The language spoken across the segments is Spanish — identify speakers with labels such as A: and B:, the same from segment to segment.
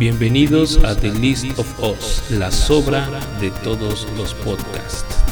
A: Bienvenidos a The List of Us, la sobra de todos los podcasts.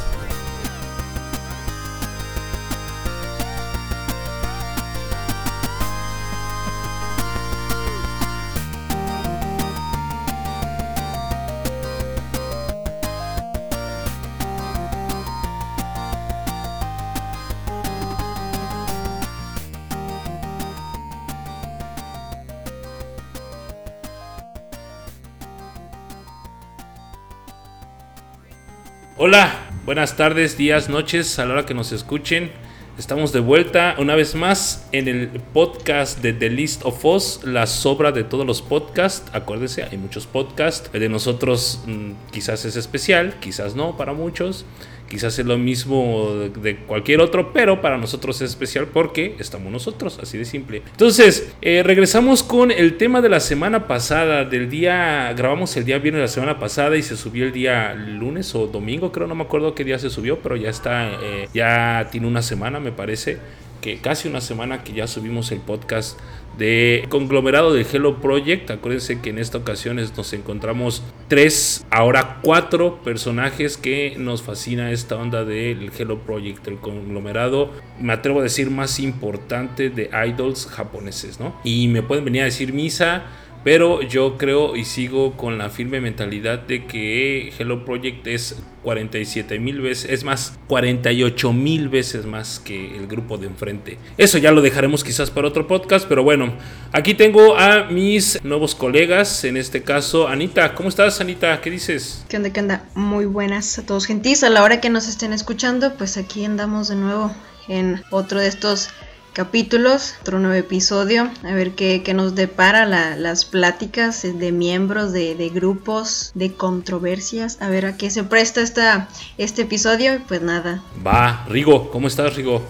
A: Buenas tardes, días, noches, a la hora que nos escuchen. Estamos de vuelta una vez más en el podcast de The List of Us, la sobra de todos los podcasts. Acuérdense, hay muchos podcasts. El de nosotros mm, quizás es especial, quizás no para muchos. Quizás es lo mismo de cualquier otro, pero para nosotros es especial porque estamos nosotros, así de simple. Entonces, eh, regresamos con el tema de la semana pasada, del día, grabamos el día viernes de la semana pasada y se subió el día lunes o domingo, creo, no me acuerdo qué día se subió, pero ya está, eh, ya tiene una semana, me parece, que casi una semana que ya subimos el podcast de conglomerado del Hello Project. Acuérdense que en esta ocasión nos encontramos tres, ahora cuatro personajes que nos fascina esta onda del Hello Project, el conglomerado, me atrevo a decir, más importante de idols japoneses, ¿no? Y me pueden venir a decir misa pero yo creo y sigo con la firme mentalidad de que Hello Project es 47 mil veces, es más, 48 mil veces más que el grupo de enfrente. Eso ya lo dejaremos quizás para otro podcast, pero bueno, aquí tengo a mis nuevos colegas, en este caso Anita. ¿Cómo estás Anita? ¿Qué dices?
B: ¿Qué onda? ¿Qué onda? Muy buenas a todos gentis. A la hora que nos estén escuchando, pues aquí andamos de nuevo en otro de estos capítulos, otro nuevo episodio, a ver qué, nos depara las pláticas de miembros de, grupos, de controversias, a ver a qué se presta esta, este episodio y pues nada.
A: Va, Rigo, ¿cómo estás Rigo?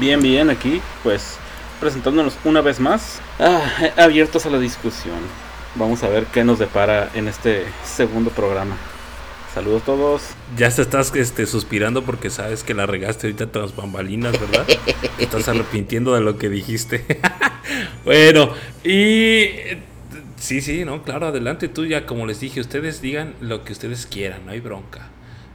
C: Bien, bien, aquí pues presentándonos una vez más, ah, abiertos a la discusión. Vamos a ver qué nos depara en este segundo programa. Saludos a todos.
A: Ya te estás este, suspirando porque sabes que la regaste ahorita tras bambalinas, ¿verdad? estás arrepintiendo de lo que dijiste. bueno, y sí, sí, no, claro, adelante tú ya, como les dije, ustedes digan lo que ustedes quieran, no hay bronca.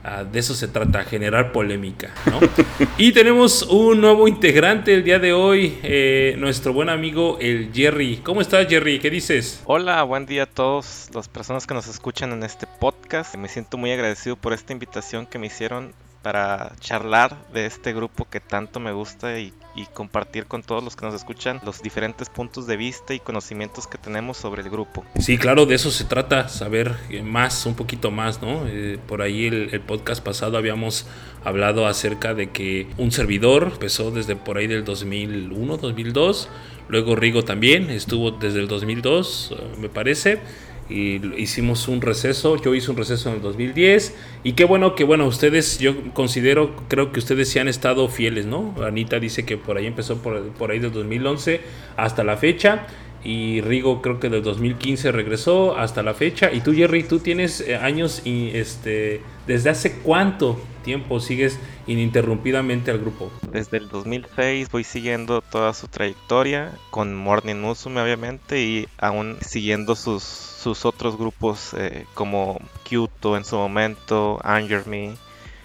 A: Ah, de eso se trata, generar polémica. ¿no? y tenemos un nuevo integrante el día de hoy, eh, nuestro buen amigo el Jerry. ¿Cómo estás Jerry? ¿Qué dices?
D: Hola, buen día a todos las personas que nos escuchan en este podcast. Me siento muy agradecido por esta invitación que me hicieron para charlar de este grupo que tanto me gusta y, compartir con todos los que nos escuchan los diferentes puntos de vista y conocimientos que tenemos sobre el grupo.
A: Sí, claro, de eso se trata, saber más, un poquito más, ¿no? Eh, por ahí el, podcast pasado habíamos hablado acerca de que un servidor empezó desde por ahí del 2001, 2002, luego Rigo también estuvo desde el 2002, eh, me parece y hicimos un receso, yo hice un receso en el 2010 y qué bueno que bueno, ustedes yo considero, creo que ustedes sí han estado fieles, ¿no? Anita dice que por ahí empezó por, por ahí del 2011 hasta la fecha y Rigo creo que del 2015 regresó hasta la fecha y tú Jerry, tú tienes eh, años y este desde hace cuánto tiempo sigues ininterrumpidamente al grupo?
D: Desde el 2006 voy siguiendo toda su trayectoria con Morning Musume obviamente y aún siguiendo sus sus otros grupos eh, como Kyoto en su momento, Anger Me,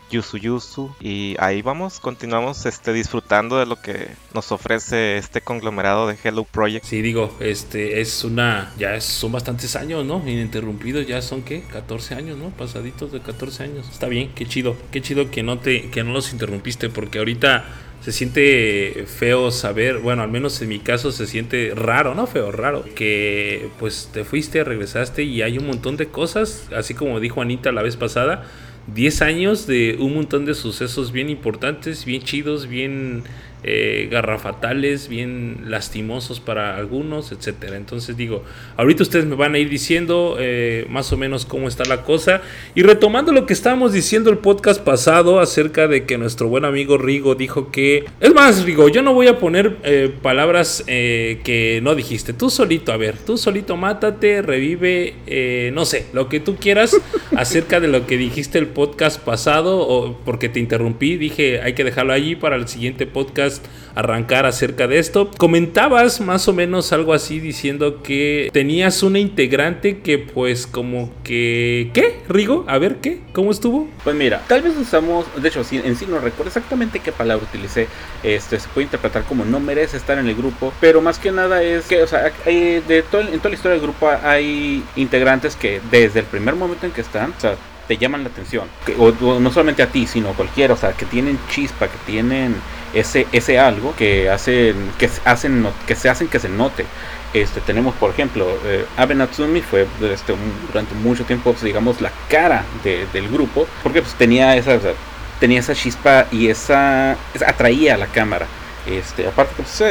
D: Yusu Yusu. Y ahí vamos, continuamos este, disfrutando de lo que nos ofrece este conglomerado de Hello Project.
A: Sí, digo, este es una, ya son bastantes años, ¿no? Ininterrumpidos, ya son qué, 14 años, ¿no? Pasaditos de 14 años. Está bien, qué chido, qué chido que no te, que no los interrumpiste, porque ahorita se siente feo saber, bueno, al menos en mi caso se siente raro, no feo, raro, que pues te fuiste, regresaste y hay un montón de cosas, así como dijo Anita la vez pasada, 10 años de un montón de sucesos bien importantes, bien chidos, bien eh, garrafatales, bien lastimosos para algunos, etcétera. Entonces digo, ahorita ustedes me van a ir diciendo eh, más o menos cómo está la cosa. Y retomando lo que estábamos diciendo el podcast pasado acerca de que nuestro buen amigo Rigo dijo que... Es más, Rigo, yo no voy a poner eh, palabras que no dijiste. Tú solito, a ver, tú solito mátate, revive, no sé, lo que tú quieras acerca de lo que dijiste el podcast pasado, o porque te interrumpí, dije hay que dejarlo allí para el siguiente podcast arrancar acerca de esto. Comentabas más o menos algo así diciendo que tenías una integrante que pues como que... ¿Qué? Rigo, a ver, ¿qué? ¿Cómo estuvo?
C: Pues mira, tal vez usamos, de hecho, en sí no recuerdo exactamente qué palabra utilicé, este se puede interpretar como no merece estar en el grupo, pero más que nada es que, o sea, de todo, en toda la historia del grupo hay integrantes que desde el primer momento en que están, o sea, te llaman la atención. o, no solamente a ti, sino a cualquiera, o sea, que tienen chispa, que tienen ese, ese algo que hacen, que hacen, que se hacen que se note. Este, tenemos, por ejemplo, eh, Abe Natsumi fue este, durante mucho tiempo, pues, digamos, la cara del grupo, porque pues tenía esa, tenía esa chispa y esa, atraía a la cámara. Este, aparte, pues,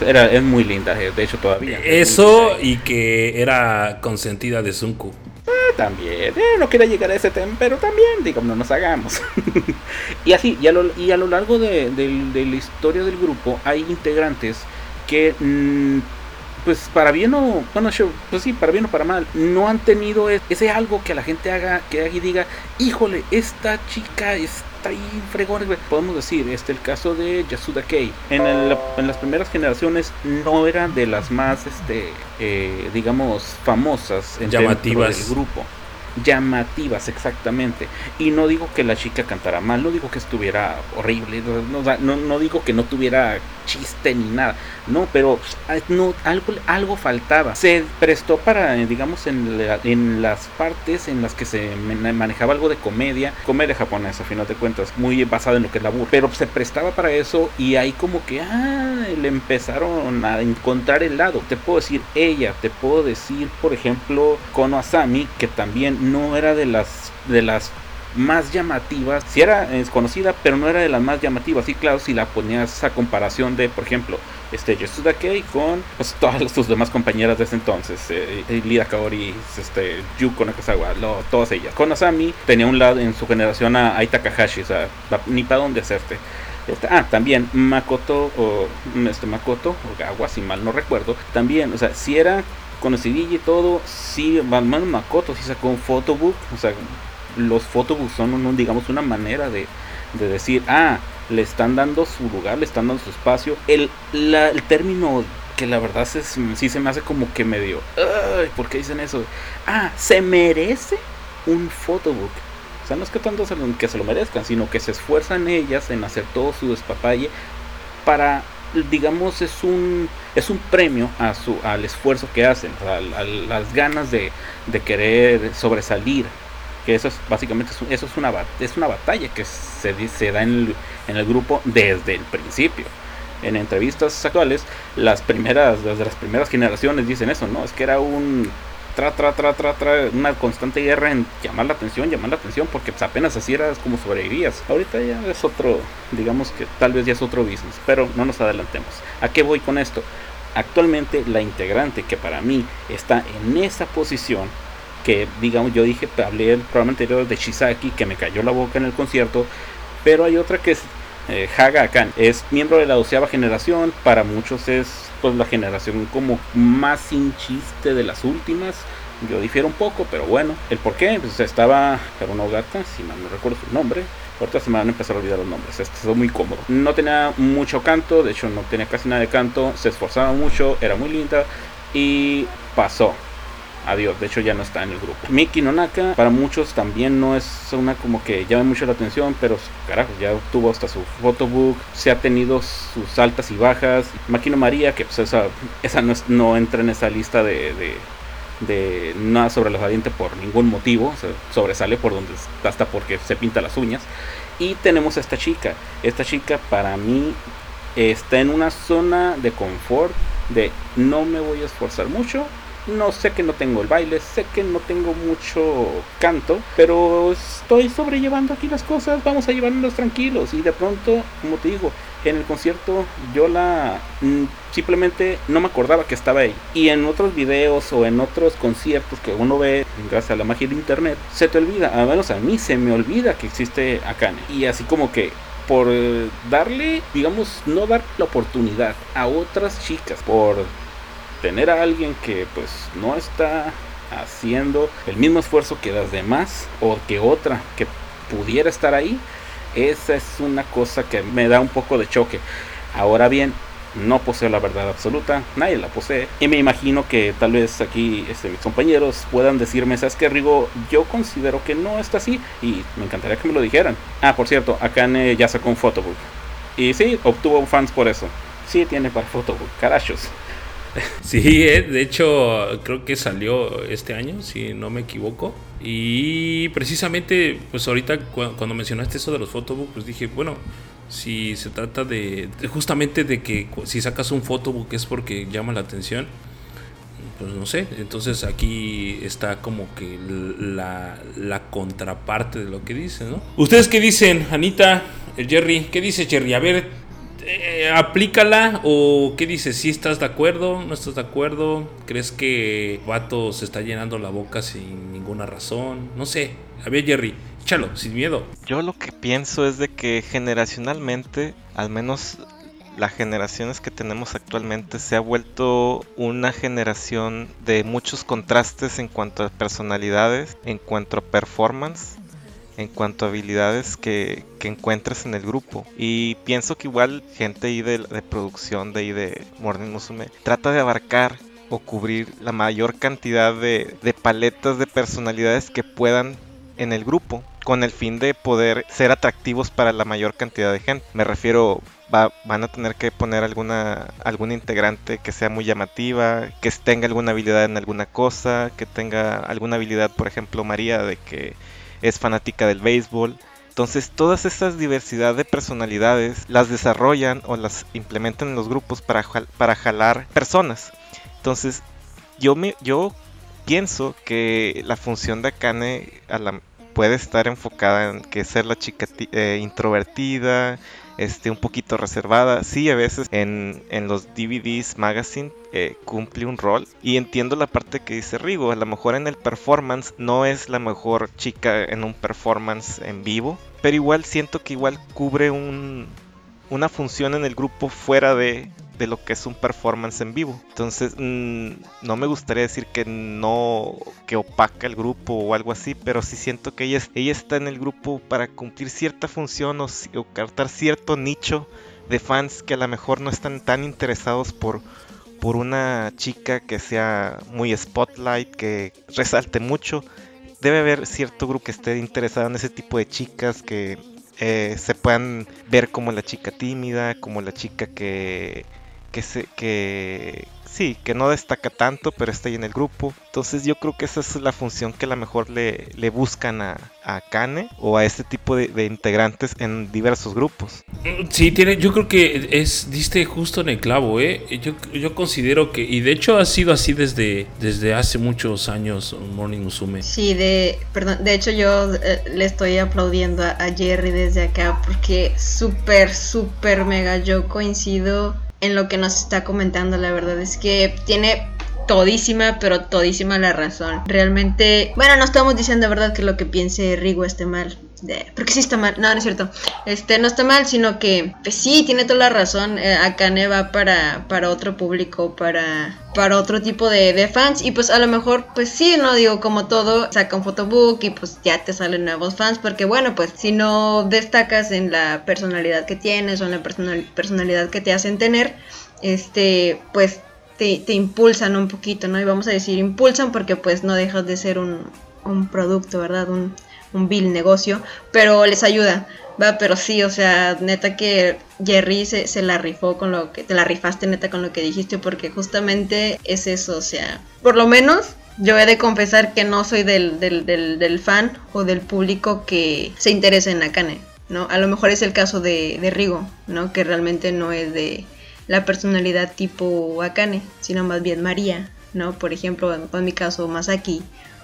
C: era, es muy linda, eh, de hecho todavía.
A: Eso y que era consentida de Sunku.
C: También, eh, no quería llegar a ese tema, pero también, digo, no nos hagamos. y así, y a lo, y a lo largo de, la historia del grupo hay integrantes que, mm, pues para bien o, bueno, pues sí, para bien o para mal, no han tenido e, ese algo que la gente haga, que haga y diga, híjole, esta chica es está ahí fregón. Podemos decir, este el caso de Yasuda Kei. En, en las primeras generaciones no era de las más, este, eh, digamos, famosas en
A: llamativas
C: del grupo llamativas exactamente y no digo que la chica cantara mal no digo que estuviera horrible no, no digo que no tuviera chiste ni nada. No, pero no, algo, algo faltaba. Se prestó para, digamos, en, en las partes en las que se manejaba algo de comedia, comedia japonesa, a final de cuentas, muy basada en lo que es la burla. Pero se prestaba para eso y ahí como que, ah, le empezaron a encontrar el lado. Te puedo decir ella, te puedo decir, por ejemplo, Kono Asami, que también no era de las de las más llamativas. Si era desconocida, pero no era de las más llamativas. Y claro, si la ponías a comparación de, por ejemplo, este Yasuda Kei con pues, todas sus demás compañeras de ese entonces, eh, Lida Kaori, este, Yuko Nakazawa, lo, todas ellas. Con Asami tenía un lado en su generación a Ai Takahashi, o sea, ni para dónde hacerte. Este, ah, también Makoto, o este Makoto, o Gawa, si mal no recuerdo, también, o sea, si era conocidilla y todo, sí, Makoto sí sacó un photobook, o sea, los photobooks son, digamos, una manera de, decir, ah, le están dando su lugar, le están dando su espacio. El, el término que la verdad es, sí se me hace como que medio, ay, ¿por qué dicen eso? Ah, se merece un photobook. O sea, no es que tanto se lo, que se lo merezcan, sino que se esfuerzan ellas en hacer todo su despapalle para, digamos, es un, es un premio a su, al esfuerzo que hacen, a, las ganas de, de querer sobresalir que eso es básicamente eso es una es una batalla que se, se da en el, grupo desde el principio. En entrevistas actuales las primeras desde las primeras generaciones dicen eso no es que era un tra tra tra tra tra una constante guerra en llamar la atención llamar la atención porque pues, apenas así eras como sobrevivías. Ahorita ya es otro digamos que tal vez ya es otro business pero no nos adelantemos. A qué voy con esto actualmente la integrante que para mí está en esa posición que digamos yo dije, hablé el programa anterior de Shisaki que me cayó la boca en el concierto, pero hay otra que eh, Haga Akan, es miembro de la doceava generación, para muchos es pues la generación como más sin chiste de las últimas. Yo difiero un poco, pero bueno, el por qué, pues estaba una Gata, si mal no recuerdo su nombre, Ahorita se me van a empezar a olvidar los nombres. Esto muy cómodo. No tenía mucho canto, de hecho no tenía casi nada de canto. Se esforzaba mucho, era muy linda. Y pasó adiós. De hecho, ya no está en el grupo. Miki Nonaka, para muchos también no es una como que llame mucho la atención, pero carajo, ya tuvo hasta su photobook, se ha tenido sus altas y bajas. Makino María, que pues esa, esa no, no entra en esa lista de, de, nada sobre la valiente por ningún motivo, sobresale por donde hasta porque se pinta las uñas. Y tenemos a esta chica. Esta chica para mí está en una zona de confort, de no me voy a esforzar mucho, no sé que no tengo el baile, sé que no tengo mucho canto, pero estoy sobrellevando aquí las cosas, vamos a llevarnos tranquilos. Y de pronto, como te digo, en el concierto yo la mm, simplemente no me acordaba que estaba ahí. Y en otros videos o en otros conciertos que uno ve gracias a la magia de internet, se te olvida, al menos a mí se me olvida que existe Akane. Y así como que por darle, digamos, no dar la oportunidad a otras chicas, por tener a alguien que pues no está haciendo el mismo esfuerzo que las demás o que otra que pudiera estar ahí, esa es una cosa que me da un poco de choque. Ahora bien, no poseo la verdad absoluta, nadie la posee. Y me imagino que tal vez aquí este, mis compañeros puedan decirme, ¿sabes qué, Rigo? Yo considero que no está así y me encantaría que me lo dijeran. Ah, por cierto, Akane ya sacó un photobook. Y sí, obtuvo fans por eso. Sí, tiene para photobook, carachos.
A: Sí, eh, de hecho creo que salió este año, si no me equivoco. Y precisamente, pues ahorita cuando mencionaste eso de los photobooks, pues dije, bueno, si se trata de, justamente de que si sacas un photobook es porque llama la atención, pues no sé, entonces aquí está como que la, contraparte de lo que dice, ¿no? ¿Ustedes qué dicen, Anita, el Jerry? ¿Qué dice Jerry? A ver, eh, aplícala o qué dices, si estás de acuerdo, no estás de acuerdo, crees que Vato se está llenando la boca sin ninguna razón, no sé, a ver Jerry, échalo, sin miedo.
D: Yo lo que pienso es de que generacionalmente, al menos las generaciones que tenemos actualmente se ha vuelto una generación de muchos contrastes en cuanto a personalidades, en cuanto a performance en cuanto a habilidades que, que encuentres en el grupo. Y pienso que igual gente ahí de, de producción de ahí de Morning Musume trata de abarcar o cubrir la mayor cantidad de, de paletas de personalidades que puedan en el grupo con el fin de poder ser atractivos para la mayor cantidad de gente. Me refiero, va, van a tener que poner alguna, alguna integrante que sea muy llamativa, que tenga alguna habilidad en alguna cosa, que tenga alguna habilidad, por ejemplo, María, de que es fanática del béisbol. Entonces todas estas diversidad de personalidades las desarrollan o las implementan en los grupos para, para jalar personas. Entonces yo, me, yo pienso que la función de Akane a la, puede estar enfocada en que ser la chica eh, introvertida, este, un poquito reservada. Sí, a veces en, en los DVDs, magazine, eh, cumple un rol. Y entiendo la parte que dice Rigo. A lo mejor en el performance no es la mejor chica en un performance en vivo. Pero igual siento que igual cubre un, una función en el grupo fuera de, de lo que es un performance en vivo. Entonces, mm, no me gustaría decir que no, que opaca el grupo o algo así, pero sí siento que ella, ella está en el grupo para cumplir cierta función o, o captar cierto nicho de fans que a lo mejor no están tan interesados por, por una chica que sea muy spotlight, que resalte mucho. Debe haber cierto grupo que esté interesado en ese tipo de chicas que eh, se puedan ver como la chica tímida, como la chica que que se que sí, que no destaca tanto, pero está ahí en el grupo. Entonces yo creo que esa es la función que a lo mejor le, le buscan a, a Kane o a este tipo de, integrantes en diversos grupos.
A: Sí, tiene, yo creo que es, diste justo en el clavo, ¿eh? Yo, yo considero que, y de hecho ha sido así desde, desde hace muchos años Morning Musume.
B: Sí, de, perdón, de hecho yo eh, le estoy aplaudiendo a, a Jerry desde acá porque súper, súper mega yo coincido en lo que nos está comentando. La verdad es que tiene todísima, pero todísima la razón. Realmente, bueno, no estamos diciendo, ¿verdad?, que lo que piense Rigo esté mal porque sí está mal, no, no es cierto. Este, no está mal, sino que pues sí, tiene toda la razón. Eh, Akane va para, para otro público, para, para otro tipo de, fans. Y pues a lo mejor, pues sí, no digo como todo, saca un photobook y pues ya te salen nuevos fans. Porque bueno, pues si no destacas en la personalidad que tienes o en la personalidad que te hacen tener, este, pues te, te, impulsan un poquito, ¿no? Y vamos a decir impulsan porque pues no dejas de ser un, un producto, ¿verdad? Un, un vil negocio, pero les ayuda, va, pero sí, o sea, neta que Jerry se, se, la rifó con lo que, te la rifaste neta con lo que dijiste, porque justamente es eso, o sea, por lo menos yo he de confesar que no soy del, del, del, fan o del público que se interesa en Akane, ¿no? A lo mejor es el caso de, de Rigo, ¿no? Que realmente no es de la personalidad tipo Akane, sino más bien María, ¿no? Por ejemplo, en mi caso Masaki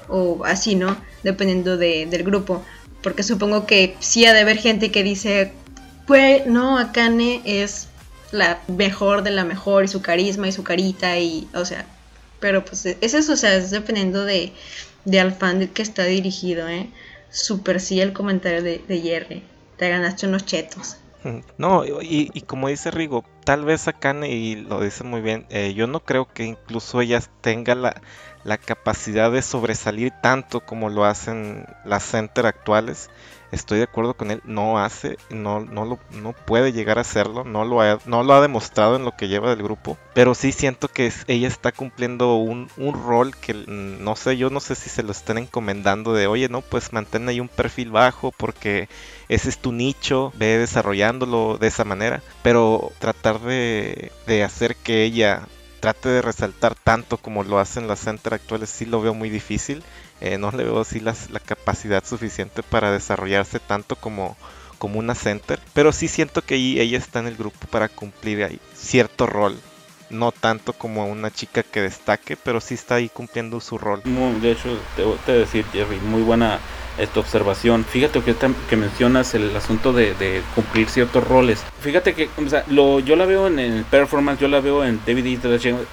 B: o así, ¿no? Dependiendo de, del grupo. Porque supongo que sí ha de haber gente que dice, pues no, Akane es la mejor de la mejor y su carisma y su carita y, o sea, pero pues es eso, o sea, es dependiendo de, de al fan que está dirigido, ¿eh? Super sí el comentario de, de Jerry, te ganaste unos chetos.
D: No, y, y, como dice Rigo, tal vez Akane, y lo dice muy bien, eh, yo no creo que incluso ella tenga la, la capacidad de sobresalir tanto como lo hacen las center actuales. Estoy de acuerdo con él, no hace, no, no, lo, no puede llegar a hacerlo, no lo, ha, no lo ha demostrado en lo que lleva del grupo, pero sí siento que ella está cumpliendo un, un, rol que mm, no sé, yo no sé si se lo están encomendando de, oye, no, pues mantén ahí un perfil bajo porque ese es tu nicho, ve desarrollándolo de esa manera, pero tratar de, de hacer que ella trate de resaltar tanto como lo hacen las center actuales sí lo veo muy difícil eh, no le veo así la capacidad suficiente para desarrollarse tanto como, como una center. Pero sí siento que ella está en el grupo para cumplir cierto rol. No tanto como una chica que destaque, pero sí está ahí cumpliendo su rol.
C: de hecho, te a decir, Jerry, muy buena esta observación. Fíjate que, mencionas el asunto de, cumplir ciertos roles. Fíjate que lo, yo la veo en el performance, yo la veo en David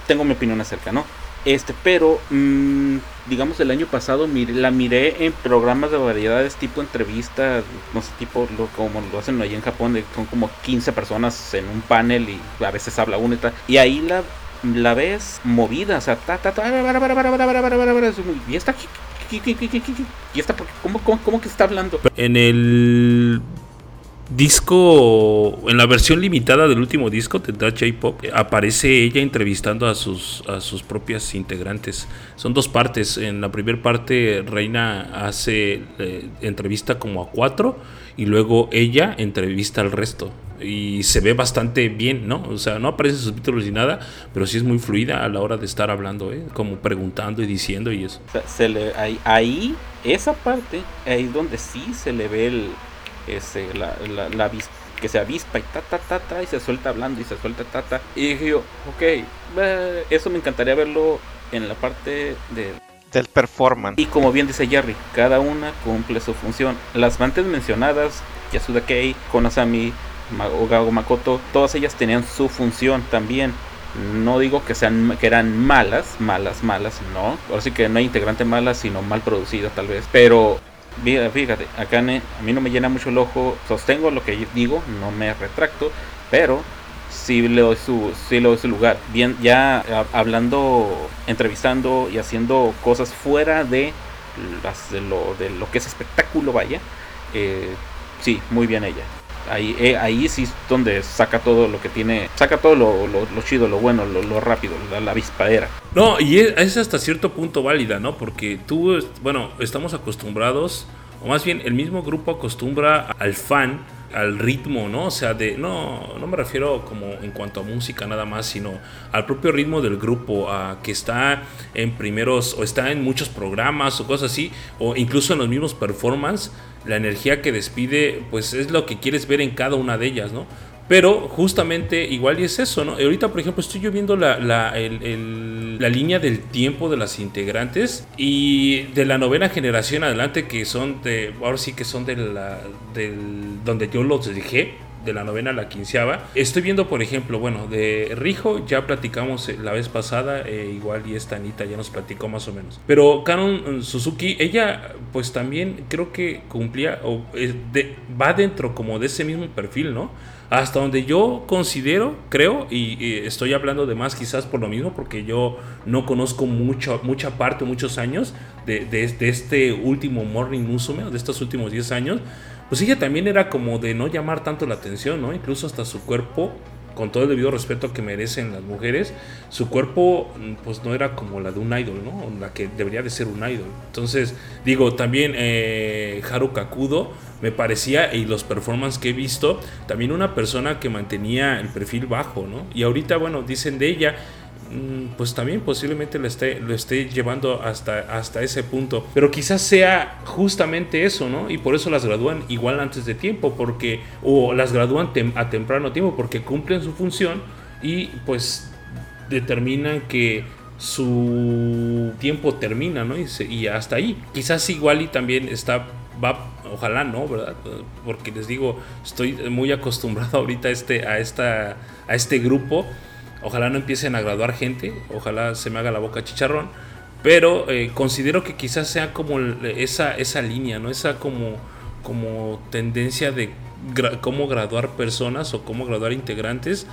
C: tengo mi opinión acerca, ¿no? Este, pero mmm, digamos el año pasado la miré en programas de variedades tipo entrevistas, no sé, tipo lo, como lo hacen allí en Japón, son como 15 personas en un panel y a veces habla una y tal. Y ahí la, la ves movida, o sea, ta, ta, ta, y está y está, ¿cómo, cómo, cómo que está hablando?
A: En el disco, en la versión limitada del último disco de J-Pop, aparece ella entrevistando a sus, a sus propias integrantes. Son dos partes. En la primera parte, Reina hace eh, entrevista como a cuatro y luego ella entrevista al resto. Y se ve bastante bien, ¿no? O sea, no aparecen subtítulos ni nada, pero sí es muy fluida a la hora de estar hablando, ¿eh? Como preguntando y diciendo y eso.
C: se le, ahí, ahí, esa parte, ahí donde sí se le ve el, ese, la, la, que se avispa y ta, ta, ta, ta, y se suelta hablando y se suelta ta, ta. Y dije yo, ok, eso me encantaría verlo en la parte de,
D: del performance.
C: Y como bien dice Jerry, cada una cumple su función. Las antes mencionadas, Yasuda Kei, Konasami, Ogago Makoto, todas ellas tenían su función también. No digo que sean que eran malas, malas, malas, no. Ahora sí que no hay integrante mala, sino mal producida tal vez. Pero Fíjate, acá a mí no me llena mucho el ojo, sostengo lo que digo, no me retracto, pero sí le doy su, sí le doy su lugar. Bien, ya hablando, entrevistando y haciendo cosas fuera de, lo, de lo que es espectáculo, vaya, eh, sí, muy bien ella. Ahí, eh, ahí sí es donde saca todo lo que tiene, saca todo lo, lo, chido, lo bueno, lo, rápido, la, la vispadera.
A: No, y es, hasta cierto punto válida, ¿no? Porque tú, bueno, estamos acostumbrados, o más bien el mismo grupo acostumbra al fan al ritmo, ¿no? O sea, de no no me refiero como en cuanto a música nada más, sino al propio ritmo del grupo, a que está en primeros o está en muchos programas o cosas así, o incluso en los mismos performances la energía que despide, pues es lo que quieres ver en cada una de ellas, ¿no? Pero justamente igual y es eso, ¿no? Ahorita, por ejemplo, estoy yo viendo la, la, la, línea del tiempo de las integrantes y de la novena generación adelante, que son de, ahora sí que son de la, del, donde yo los dejé, de la novena a la quinceava. Estoy viendo, por ejemplo, bueno, de Rijo ya platicamos eh, la vez pasada, eh, igual y esta Anita ya nos platicó más o menos. Pero Canon eh, Suzuki, ella pues también creo que cumplía, o va dentro como de ese mismo perfil, ¿no? Hasta donde yo considero, creo, y, estoy hablando de más quizás por lo mismo, porque yo no conozco mucho, mucha parte, muchos años de, este último Morning Musume, de estos últimos 10 años, pues ella también era como de no llamar tanto la atención, ¿no? Incluso hasta su cuerpo, con todo el debido respeto que merecen las mujeres, su cuerpo pues no era como la de un idol, ¿no? La que debería de ser un idol. Entonces, digo, también eh, Haru Kakudo me parecía, y los performances que he visto, también una persona que mantenía el perfil bajo, ¿no? Y ahorita, bueno, dicen de ella Mm, pues también posiblemente lo esté, lo esté llevando hasta, hasta ese punto. Pero quizás sea justamente eso, ¿no? Y por eso las gradúan igual antes de tiempo, porque, o las gradúan a temprano tiempo, porque cumplen su función y pues determinan que su tiempo termina, ¿no? Y, y hasta ahí. Quizás igual y también está, va, ojalá no, ¿verdad? Porque les digo, estoy muy acostumbrado ahorita este, a esta, a este grupo Ojalá no empiecen a graduar gente, ojalá se me haga la boca chicharrón, pero eh, considero que quizás sea como esa, esa línea, ¿no? Esa como, como tendencia de cómo graduar personas o cómo graduar integrantes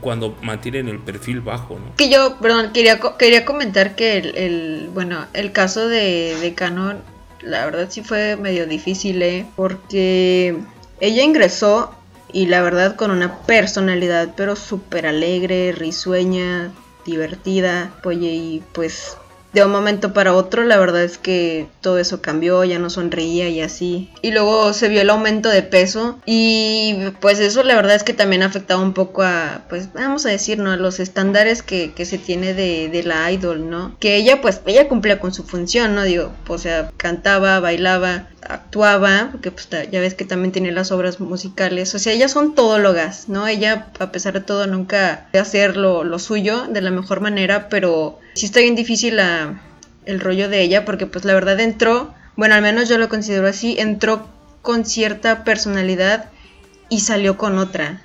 A: cuando mantienen el perfil bajo, ¿no?
B: Que yo, perdón, quería, quería comentar que el, bueno, el caso de, de Canon la verdad sí fue medio difícil, ¿eh? Porque ella ingresó y la verdad con una personalidad pero súper alegre, risueña, divertida, oye, y pues de un momento para otro, la verdad es que todo eso cambió, ya no sonreía y así. Y luego se vio el aumento de peso y pues eso la verdad es que también afectaba un poco a, pues vamos a decir, ¿no? A los estándares que, que se tiene de, de, la idol, ¿no? Que ella pues, ella cumplía con su función, ¿no? Digo, o sea, cantaba, bailaba, actuaba, porque pues ya ves que también tiene las obras musicales, o sea, ellas son todólogas, ¿no? Ella, a pesar de todo, nunca hacer lo, lo suyo de la mejor manera, pero sí está bien difícil la, el rollo de ella, porque pues la verdad entró, bueno, al menos yo lo considero así, entró con cierta personalidad y salió con otra.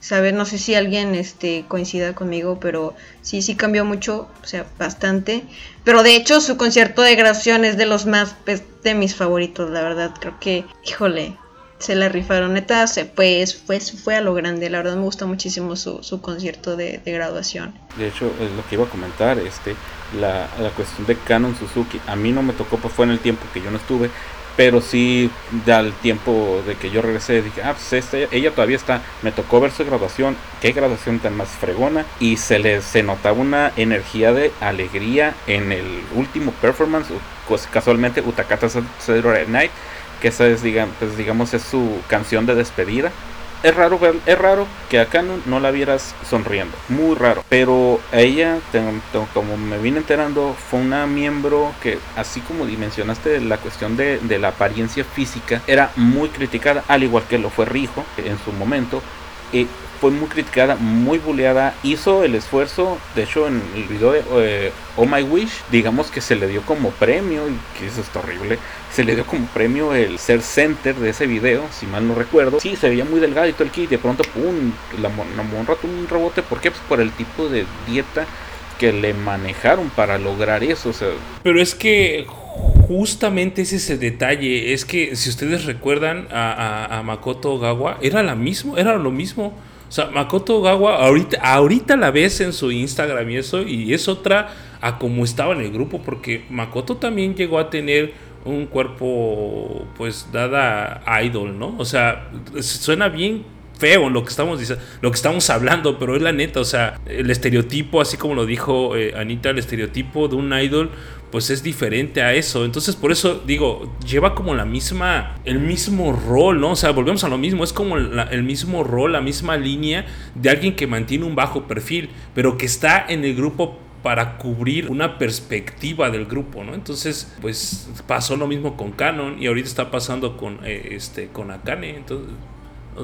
B: ¿Sabes? No sé si alguien este, coincida conmigo, pero sí, sí cambió mucho, o sea, bastante. Pero de hecho su concierto de grabación es de los más pues, de mis favoritos, la verdad. Creo que, híjole, se la rifaron. Neta, se pues, fue, fue a lo grande. La verdad me gustó muchísimo su, su concierto de, de, graduación.
C: De hecho, es lo que iba a comentar, este, la, la cuestión de Canon Suzuki. A mí no me tocó, pues fue en el tiempo que yo no estuve pero sí al tiempo de que yo regresé dije ah pues esta, ella todavía está me tocó ver su graduación qué graduación tan más fregona y se le se notaba una energía de alegría en el último performance casualmente Utakata Saturday Night que esa es digamos, pues, digamos es su canción de despedida es raro es raro que acá no, no, la vieras sonriendo, muy raro. Pero a ella, como me vine enterando, fue una miembro que, así como dimensionaste la cuestión de, de la apariencia física, era muy criticada, al igual que lo fue Rijo en su momento. Y fue muy criticada, muy bulleada, hizo el esfuerzo, de hecho en el video de eh, Oh My Wish, digamos que se le dio como premio, y que eso está horrible, se le dio como premio el ser center de ese video, si mal no recuerdo. Sí, se veía muy delgado y todo el kit, de pronto, pum, la, la un rato un rebote, ¿por qué? Pues por el tipo de dieta que le manejaron para lograr eso, o sea.
A: Pero es que justamente ese es el detalle, es que si ustedes recuerdan a, a, a Makoto Gawa, era la mismo, era lo mismo. O sea, Makoto Gawa, ahorita, ahorita la ves en su Instagram y eso, y es otra a como estaba en el grupo, porque Makoto también llegó a tener un cuerpo, pues, dada idol, ¿no? O sea, suena bien feo lo que estamos diciendo, lo que estamos hablando, pero es la neta, o sea, el estereotipo, así como lo dijo eh, Anita, el estereotipo de un idol, pues es diferente a eso. Entonces, por eso digo, lleva como la misma, el mismo rol, ¿no? O sea, volvemos a lo mismo, es como el mismo rol, la misma línea de alguien que mantiene un bajo perfil, pero que está en el grupo para cubrir una perspectiva del grupo, ¿no? Entonces, pues pasó lo mismo con Canon y ahorita está pasando con eh, este con Akane, entonces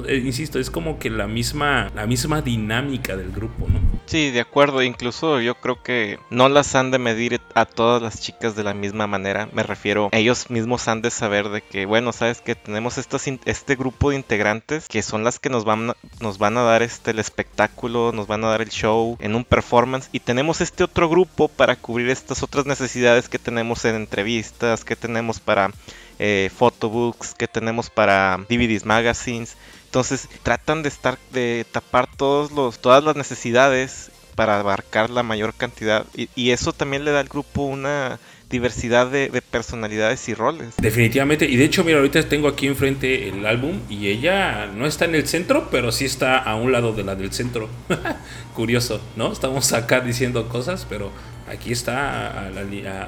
A: eh, insisto, es como que la misma, la misma dinámica del grupo, ¿no?
D: Sí, de acuerdo. Incluso yo creo que no las han de medir a todas las chicas de la misma manera. Me refiero, ellos mismos han de saber de que, bueno, sabes que tenemos este grupo de integrantes que son las que nos van, nos van a dar este, el espectáculo, nos van a dar el show en un performance. Y tenemos este otro grupo para cubrir estas otras necesidades que tenemos en entrevistas, que tenemos para eh, photobooks, que tenemos para DVDs magazines. Entonces tratan de estar de tapar todos los, todas las necesidades para abarcar la mayor cantidad y, eso también le da al grupo una diversidad de, de, personalidades y roles.
A: Definitivamente, y de hecho, mira, ahorita tengo aquí enfrente el álbum y ella no está en el centro, pero sí está a un lado de la del centro. Curioso, ¿no? Estamos acá diciendo cosas, pero aquí está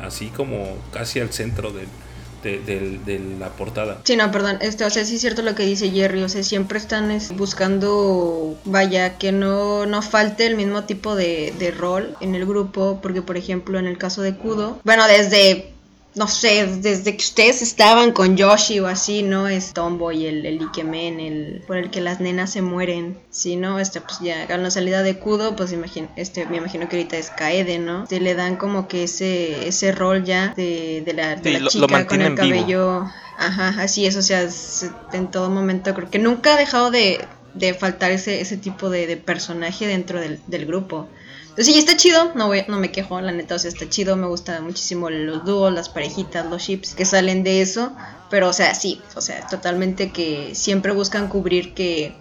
A: así como casi al centro del, de, la portada.
B: Sí, no, perdón, este, o sea, sí es cierto lo que dice Jerry, o sea, siempre están es, buscando, vaya, que no, no falte el mismo tipo de, de rol en el grupo, porque por ejemplo en el caso de Kudo, bueno, desde no sé, desde que ustedes estaban con Yoshi o así, ¿no? Es Tomboy, el, el Ikemen, el por el que las nenas se mueren. Si no, este, pues ya con la salida de Kudo, pues imagino, este, me imagino que ahorita es Kaede, ¿no? Te le dan como que ese, ese rol ya de, de la, de
D: Sí,
B: la
D: lo-
B: chica con el
D: vivo.
B: cabello. Ajá, así es, o sea, es- en todo momento creo que nunca ha dejado de, de faltar ese, ese tipo de, de personaje dentro del, del grupo. Sí, está chido, no, voy, no me quejo, la neta, o sea, está chido, me gustan muchísimo los dúos, las parejitas, los ships que salen de eso, pero o sea, sí, o sea, totalmente que siempre buscan cubrir que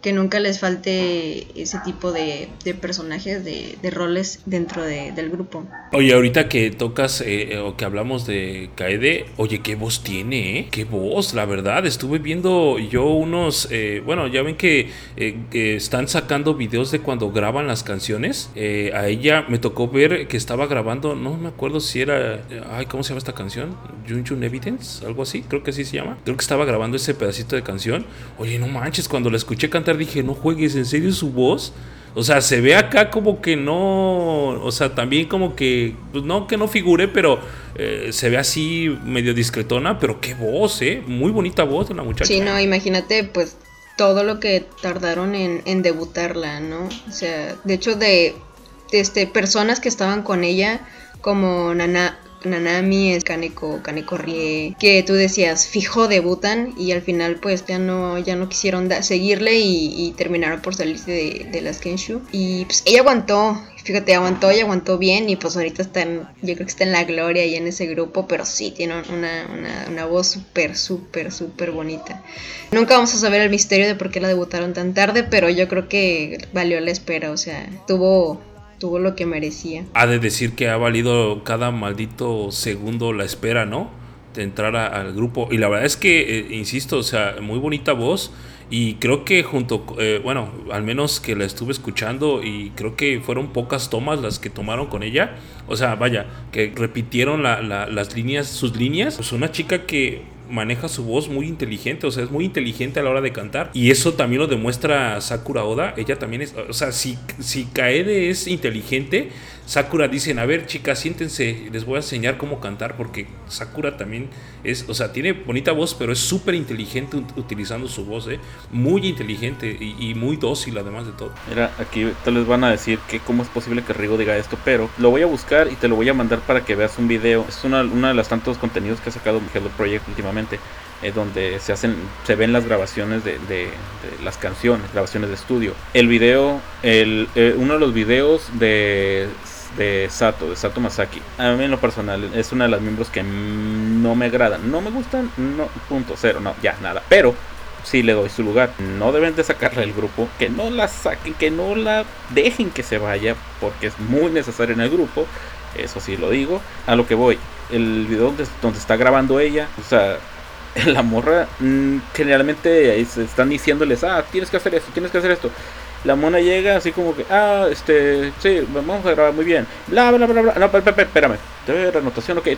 B: que nunca les falte ese tipo de, de personajes, de, roles dentro de, del grupo.
A: Oye, ahorita que tocas eh, o que hablamos de Kaede, oye, qué voz tiene, ¿eh? Qué voz, la verdad. Estuve viendo yo unos, eh, bueno, ya ven que eh, están sacando videos de cuando graban las canciones. Eh, a ella me tocó ver que estaba grabando, no me acuerdo si era, ay, ¿cómo se llama esta canción? Junjun Evidence, algo así, creo que así se llama. Creo que estaba grabando ese pedacito de canción. Oye, no manches, cuando la escuché cantar dije, no juegues, ¿en serio su voz? O sea, se ve acá como que no, o sea, también como que, pues no que no figure, pero eh, se ve así medio discretona, pero qué voz, ¿eh? Muy bonita voz de una muchacha.
B: Sí, no, imagínate, pues todo lo que tardaron en, en debutarla, ¿no? O sea, de hecho, de, de este, personas que estaban con ella, como Nana, Nanami, es Kaneko, Kaneko Rie, que tú decías, fijo debutan y al final pues ya no, ya no quisieron seguirle y, terminaron por salirse de, de, las Kenshu. Y pues ella aguantó, fíjate, aguantó y aguantó bien y pues ahorita está en, yo creo que está en la gloria y en ese grupo, pero sí, tiene una, una, una voz súper, súper, súper bonita. Nunca vamos a saber el misterio de por qué la debutaron tan tarde, pero yo creo que valió la espera, o sea, tuvo tuvo lo que merecía.
A: Ha de decir que ha valido cada maldito segundo la espera, ¿no? De entrar a, al grupo. Y la verdad es que, eh, insisto, o sea, muy bonita voz. Y creo que junto, eh, bueno, al menos que la estuve escuchando y creo que fueron pocas tomas las que tomaron con ella. O sea, vaya, que repitieron la, la, las líneas, sus líneas. Pues una chica que maneja su voz muy inteligente, o sea, es muy inteligente a la hora de cantar. Y eso también lo demuestra Sakura Oda. Ella también es, o sea, si, si Kaede es inteligente, Sakura dicen, a ver chicas, siéntense, les voy a enseñar cómo cantar, porque Sakura también es, o sea, tiene bonita voz, pero es súper inteligente utilizando su voz, ¿eh? muy inteligente y, muy dócil además de todo.
C: Mira, aquí te les van a decir que cómo es posible que Rigo diga esto, pero lo voy a buscar y te lo voy a mandar para que veas un video. Es una, de las tantos contenidos que ha sacado Hello Project últimamente. Eh, donde se hacen se ven las grabaciones de, las canciones grabaciones de estudio el video el, eh, uno de los videos de de Sato, de Sato Masaki. A mí en lo personal es una de las miembros que no me agradan. No me gustan, no, punto cero, no, ya nada. Pero sí le doy su lugar. No deben de sacarla del grupo, que no la saquen, que no la dejen que se vaya, porque es muy necesaria en el grupo. Eso sí lo digo. A lo que voy, el video donde, donde está grabando ella, o sea, la morra mmm, generalmente están diciéndoles, ah, tienes que hacer esto, tienes que hacer esto la mona llega así como que, ah, este, sí, vamos a grabar muy bien, bla, bla, bla, bla, no, espérame, espérame, anotación, ok,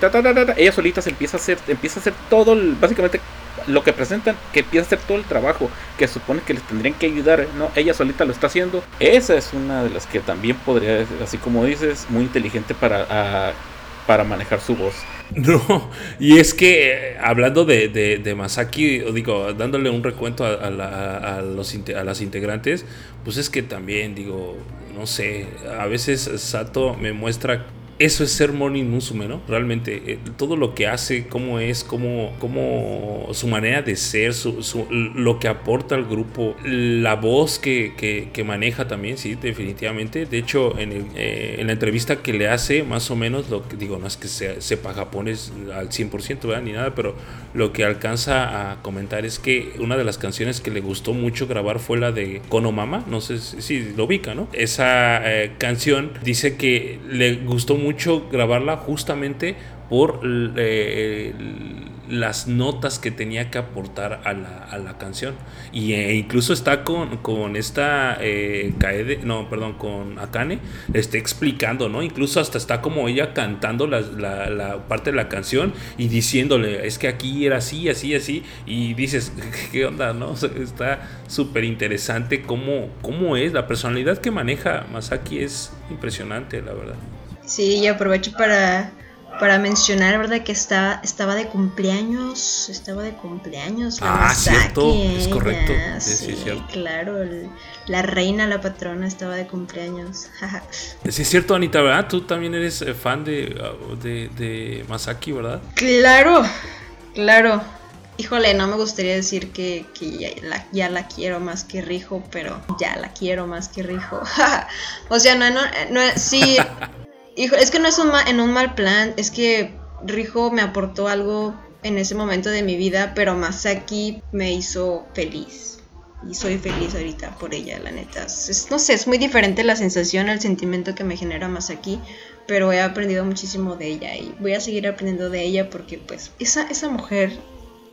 C: ella solita se empieza a hacer, empieza a hacer todo, el, básicamente, lo que presentan, que empieza a hacer todo el trabajo, que supone que les tendrían que ayudar, ¿no? Ella solita lo está haciendo, esa es una de las que también podría, así como dices, muy inteligente para, a, para manejar su voz.
A: No, y es que hablando de, de, de Masaki, digo, dándole un recuento a, a, la, a, los, a las integrantes, pues es que también, digo, no sé, a veces Sato me muestra eso es ser Morning Musume, ¿no? Realmente, eh, todo lo que hace, cómo es, cómo, cómo su manera de ser, su, su, lo que aporta al grupo, la voz que, que, que maneja también, sí, definitivamente. De hecho, en, el, eh, en, la entrevista que le hace, más o menos, lo que digo, no es que sepa japonés al 100%, ¿verdad? Ni nada, pero lo que alcanza a comentar es que una de las canciones que le gustó mucho grabar fue la de Konomama, no sé si, si lo ubica, ¿no? Esa eh, canción dice que le gustó mucho mucho grabarla justamente por eh, las notas que tenía que aportar a la, a la canción. Y eh, incluso está con, con esta eh, Kaede, no, perdón, con Akane, está explicando, ¿no? Incluso hasta está como ella cantando la, la, la, parte de la canción y diciéndole, es que aquí era así, así, así. Y dices, ¿qué onda, no? está súper interesante cómo, cómo es, la personalidad que maneja Masaki es impresionante, la verdad.
B: Sí, y aprovecho para, para mencionar, ¿verdad? Que está, estaba de cumpleaños, estaba de cumpleaños.
A: La ah, Masaki, cierto, es correcto.
B: Sí, sí, sí cierto. claro, el, la reina, la patrona estaba de cumpleaños.
A: sí, es cierto, Anita, ¿verdad? Tú también eres fan de, de, de Masaki, ¿verdad?
B: Claro, claro. Híjole, no me gustaría decir que, que ya, la, ya, la, quiero más que Rijo, pero ya la quiero más que Rijo. o sea, no, no, no sí, Hijo, es que no es un en un mal plan, es que Rijo me aportó algo en ese momento de mi vida, pero Masaki me hizo feliz. y soy feliz ahorita por ella, la neta. Es, no sé, es muy diferente la sensación, el sentimiento que me genera aquí, pero he aprendido muchísimo de ella y voy a seguir aprendiendo de ella porque pues esa, esa mujer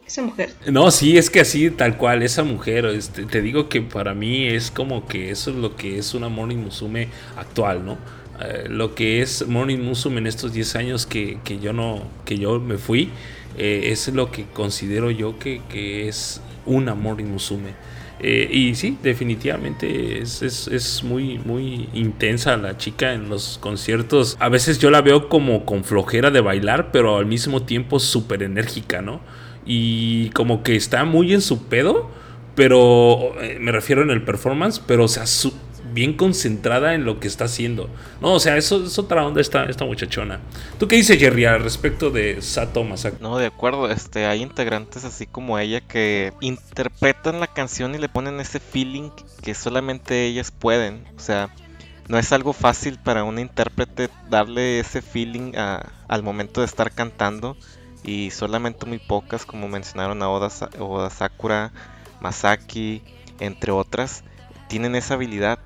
B: esa mujer.
A: No, sí, es que así, tal cual, esa mujer, este, te digo que para mí es como que eso es lo que es una Morning Musume actual, ¿no? Eh, lo que es Morning Musume en estos 10 años que, que, yo no, que yo me fui, eh, es lo que considero yo que, que es una Morning Musume. Eh, y sí, definitivamente es, es, es, muy, muy intensa la chica en los conciertos. A veces yo la veo como con flojera de bailar, pero al mismo tiempo súper enérgica, ¿no? Y como que está muy en su pedo, pero me refiero en el performance, pero o sea, bien concentrada en lo que está haciendo. No, o sea, eso es otra onda esta, esta muchachona. ¿Tú qué dices, Jerry, al respecto de Sato Masaki?
D: No, de acuerdo. Este, hay integrantes así como ella que interpretan la canción y le ponen ese feeling que solamente ellas pueden. O sea, no es algo fácil para un intérprete darle ese feeling al momento de estar cantando. Y solamente muy pocas, como mencionaron a Oda, Oda Sakura, Masaki, entre otras, tienen esa habilidad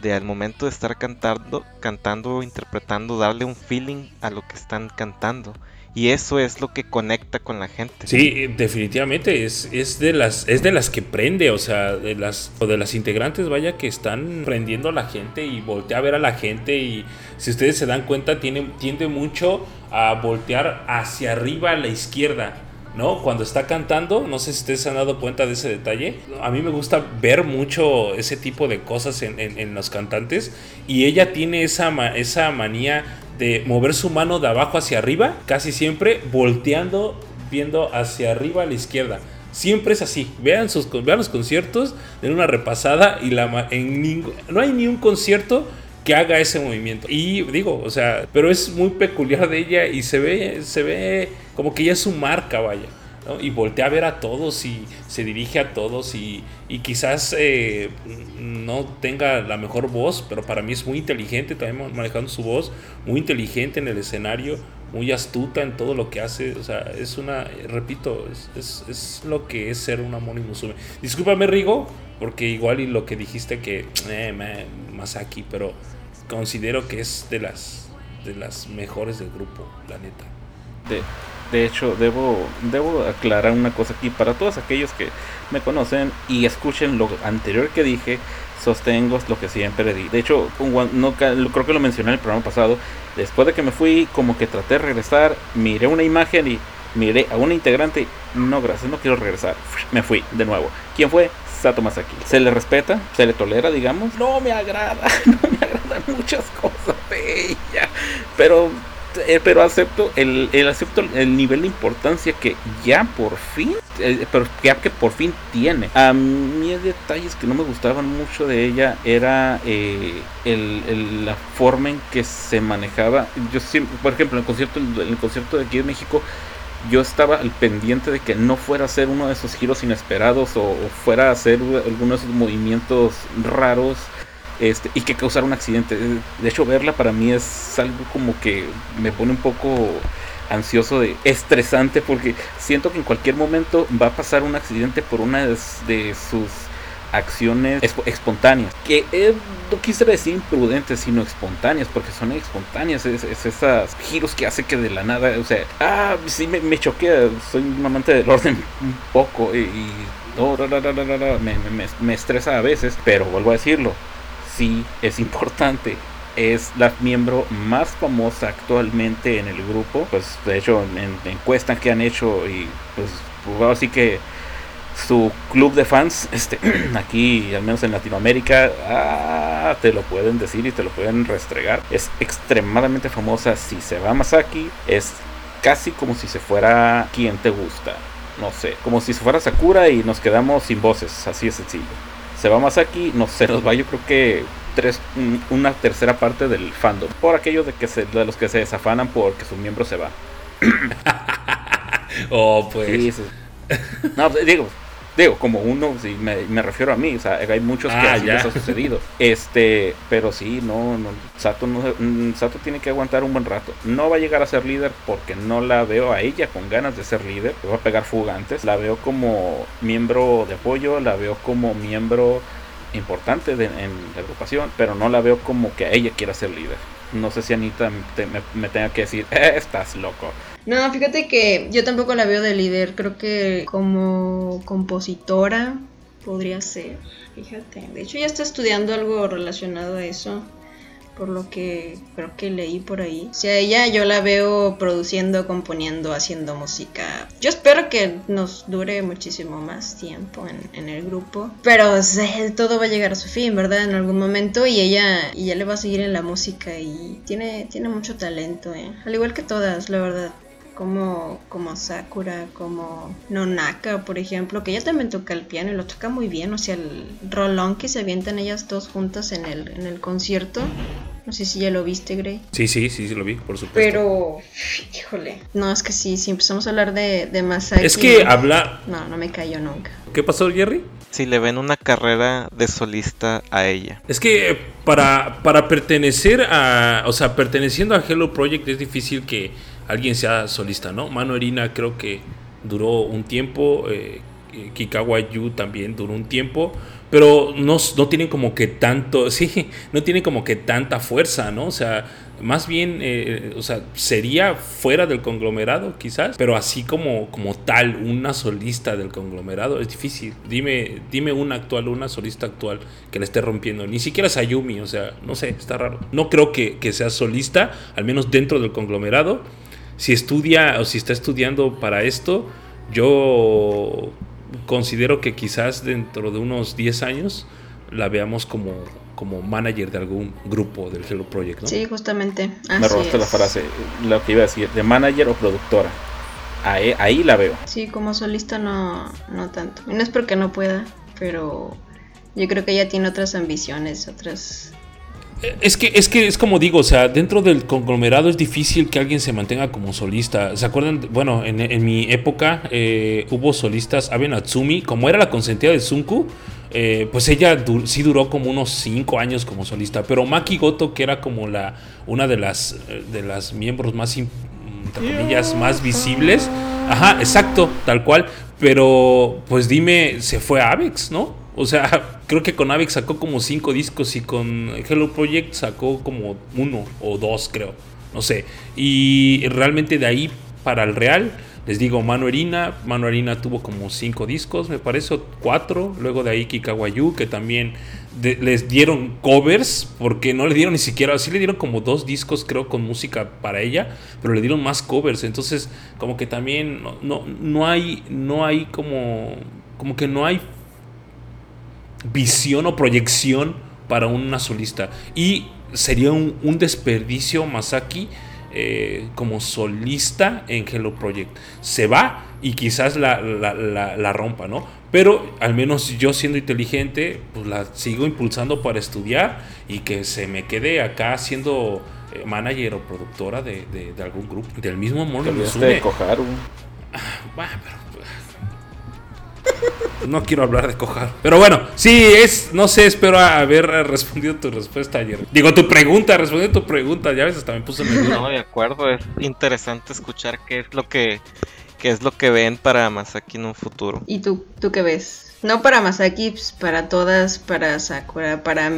D: de al momento de estar cantando, cantando o interpretando, darle un feeling a lo que están cantando. Y eso es lo que conecta con la gente.
A: Sí, definitivamente es, es, de las es de las que prende, o sea, de las o de las integrantes, vaya que están prendiendo a la gente y voltea a ver a la gente y si ustedes se dan cuenta tiene, tiende mucho a voltear hacia arriba a la izquierda ¿no? Cuando está cantando, no sé si ustedes se han dado cuenta de ese detalle. A mí me gusta ver mucho ese tipo de cosas en, los cantantes. Y ella tiene esa, esa manía de mover su mano de abajo hacia arriba, casi siempre volteando, viendo hacia arriba a la izquierda. Siempre es así. Vean, sus, vean los conciertos, den una repasada y la, en no hay ni un concierto que haga ese movimiento. Y digo, o sea, pero es muy peculiar de ella y se ve, se ve como que ella es su marca, vaya. Y voltea a ver a todos y se dirige a todos y, y quizás eh, no tenga la mejor voz, pero para mí es muy inteligente también manejando su voz, muy inteligente en el escenario, muy astuta en todo lo que hace. O sea, es una, repito, es, es, es lo que es ser una Moni Musume. Discúlpame, Rigo, porque igual y lo que dijiste que eh, Masaki, pero considero que es de las de las mejores del grupo, la neta.
C: De, de hecho, debo, debo aclarar una cosa aquí para todos aquellos que me conocen y escuchen lo anterior que dije. Sostengo lo que siempre di. De hecho, no, creo que lo mencioné en el programa pasado. Después de que me fui, como que traté de regresar, miré una imagen y miré a una integrante. No, gracias, no quiero regresar. Me fui de nuevo. ¿Quién fue? Se le respeta, se le tolera, digamos. No me agrada, no me agradan muchas cosas de ella. Pero eh, pero acepto el, el, acepto el nivel de importancia que ya por fin eh, pero ya que por fin tiene a mí detalles que no me gustaban mucho de ella era eh, el, la forma en que se manejaba yo siempre por ejemplo en el concierto en el concierto de aquí de México yo estaba al pendiente de que no fuera a ser uno de esos giros inesperados o, fuera a hacer alguno de esos movimientos raros este, y que causara un accidente. De hecho, verla para mí es algo como que me pone un poco ansioso, de estresante, porque siento que en cualquier momento va a pasar un accidente por una de, sus acciones espontáneas. Que eh, no quise decir imprudentes, sino espontáneas, porque son espontáneas. Es, esos giros que hace que de la nada, o sea, ah, sí me, me choquea. Soy un amante del orden un poco y, me, me, me estresa a veces, pero vuelvo a decirlo. Sí, es importante es la miembro más famosa actualmente en el grupo. Pues de hecho en, encuestas que han hecho y pues así que su club de fans, este, aquí, al menos en Latinoamérica, ah, te lo pueden decir y te lo pueden restregar. Es extremadamente famosa. Si se va Masaki, es casi como si se fuera quien te gusta. No sé, como si se fuera Sakura y nos quedamos sin voces. Así es sencillo. Se va Masaki, no se nos va, yo creo que tres, una tercera parte del fandom. Por aquellos de, que se, de los que se desafanan porque su miembro se va.
A: oh, pues.
C: No, digo, Digo, como uno, si me, me refiero a mí, o sea, hay muchos que
A: Ah,
C: así
A: ya.
C: les ha sucedido. Este, pero sí, no, no, Sato, no, mm, Sato tiene que aguantar un buen rato. No va a llegar a ser líder porque no la veo a ella con ganas de ser líder. Le va a pegar fuga antes. La veo como miembro de apoyo, la veo como miembro importante de- en la agrupación, pero no la veo como que ella quiera ser líder. No sé si Anita me tenga que decir, "Eh, estás loco.
B: No, fíjate que yo tampoco la veo de líder. Creo que como compositora podría ser. Fíjate. De hecho, ya está estudiando algo relacionado a eso. Por lo que creo que leí por ahí. O sea, ella yo la veo produciendo, componiendo, haciendo música. Yo espero que nos dure muchísimo más tiempo en, en el grupo. Pero o sea, todo va a llegar a su fin, ¿verdad? En algún momento. Y ella, y ella le va a seguir en la música. Y tiene, tiene mucho talento, ¿eh? Al igual que todas, la verdad como, como Sakura, como Nonaka, por ejemplo, que ella también toca el piano y lo toca muy bien, o sea, el rolón que se avientan ellas dos juntas en el, en el concierto, no sé si ya lo viste, Grey.
A: Sí, sí, sí, sí lo vi, por supuesto.
B: Pero, híjole, no, es que sí, si empezamos a hablar de, de Masaki...
A: es que habla...
B: No, no me cayó nunca.
A: ¿Qué pasó, Jerry?
D: Si le ven una carrera de solista a ella.
A: Es que para, para pertenecer a. O sea, perteneciendo a Hello Project es difícil que alguien sea solista, ¿no? Mano Erina creo que duró un tiempo. eh, eh, Kikawa Yu también duró un tiempo. Pero no, no tienen como que tanto. Sí, no tienen como que tanta fuerza, ¿no? O sea, más bien. eh, o sea, sería fuera del conglomerado, quizás. Pero así como, como tal, una solista del conglomerado es difícil. Dime, dime una actual, una solista actual que la esté rompiendo. Ni siquiera Sayumi, o sea, no sé, está raro. No creo que, que sea solista, al menos dentro del conglomerado. Si estudia o si está estudiando para esto, yo considero que quizás dentro de unos 10 años la veamos como, como manager de algún grupo del Hello Project, ¿no?
B: Sí, justamente.
C: Me robaste la
B: es.
C: frase, lo que iba a decir, de manager o productora. Ahí, ahí la veo.
B: Sí, como solista no, no tanto. Y no es porque no pueda, pero yo creo que ella tiene otras ambiciones, otras...
A: Es que, es que es como digo, o sea, dentro del conglomerado es difícil que alguien se mantenga como solista. ¿Se acuerdan? Bueno, en, mi época eh, hubo solistas, Abe Natsumi, como era la consentida de Sunku, eh, pues ella sí duró como unos 5 años como solista. Pero Maki Goto, que era como la una de las, eh, de las miembros más, entre comillas, más visibles. Ajá, exacto, tal cual. Pero, pues dime, se fue a Avex, ¿no? O sea, creo que con Avex sacó como cinco discos y con Hello Project sacó como uno o dos, creo. No sé. Y realmente de ahí para el Real, les digo, Mano Erina. Mano Erina tuvo como cinco discos, me parece, o cuatro. Luego de ahí Kikawayu, que también les dieron covers, porque no le dieron ni siquiera, sí le dieron como dos discos, creo, con música para ella, pero le dieron más covers. Entonces, como que también no, no, no hay, no hay como, como que no hay visión o proyección para una solista. Y sería un, un desperdicio Masaki eh, como solista en Hello Project. Se va y quizás la, la- la- la rompa, ¿no? Pero al menos yo siendo inteligente, pues la sigo impulsando para estudiar y que se me quede acá siendo eh, manager o productora de, de- de algún grupo. Del mismo
C: Te
A: Morning
C: olvidaste
A: Musume.
C: de Koharu.
A: Bah, pero- No quiero hablar de cojar. Pero bueno, sí, es. No sé, espero haber respondido tu respuesta ayer. Digo, tu pregunta, respondido tu pregunta. Ya ves, hasta me puse nervioso.
D: No, de acuerdo, es interesante escuchar qué es lo que qué es lo que ven para Masaki en un futuro.
B: ¿Y tú, tú qué ves? No para Masaki, pues, para todas, para Sakura, para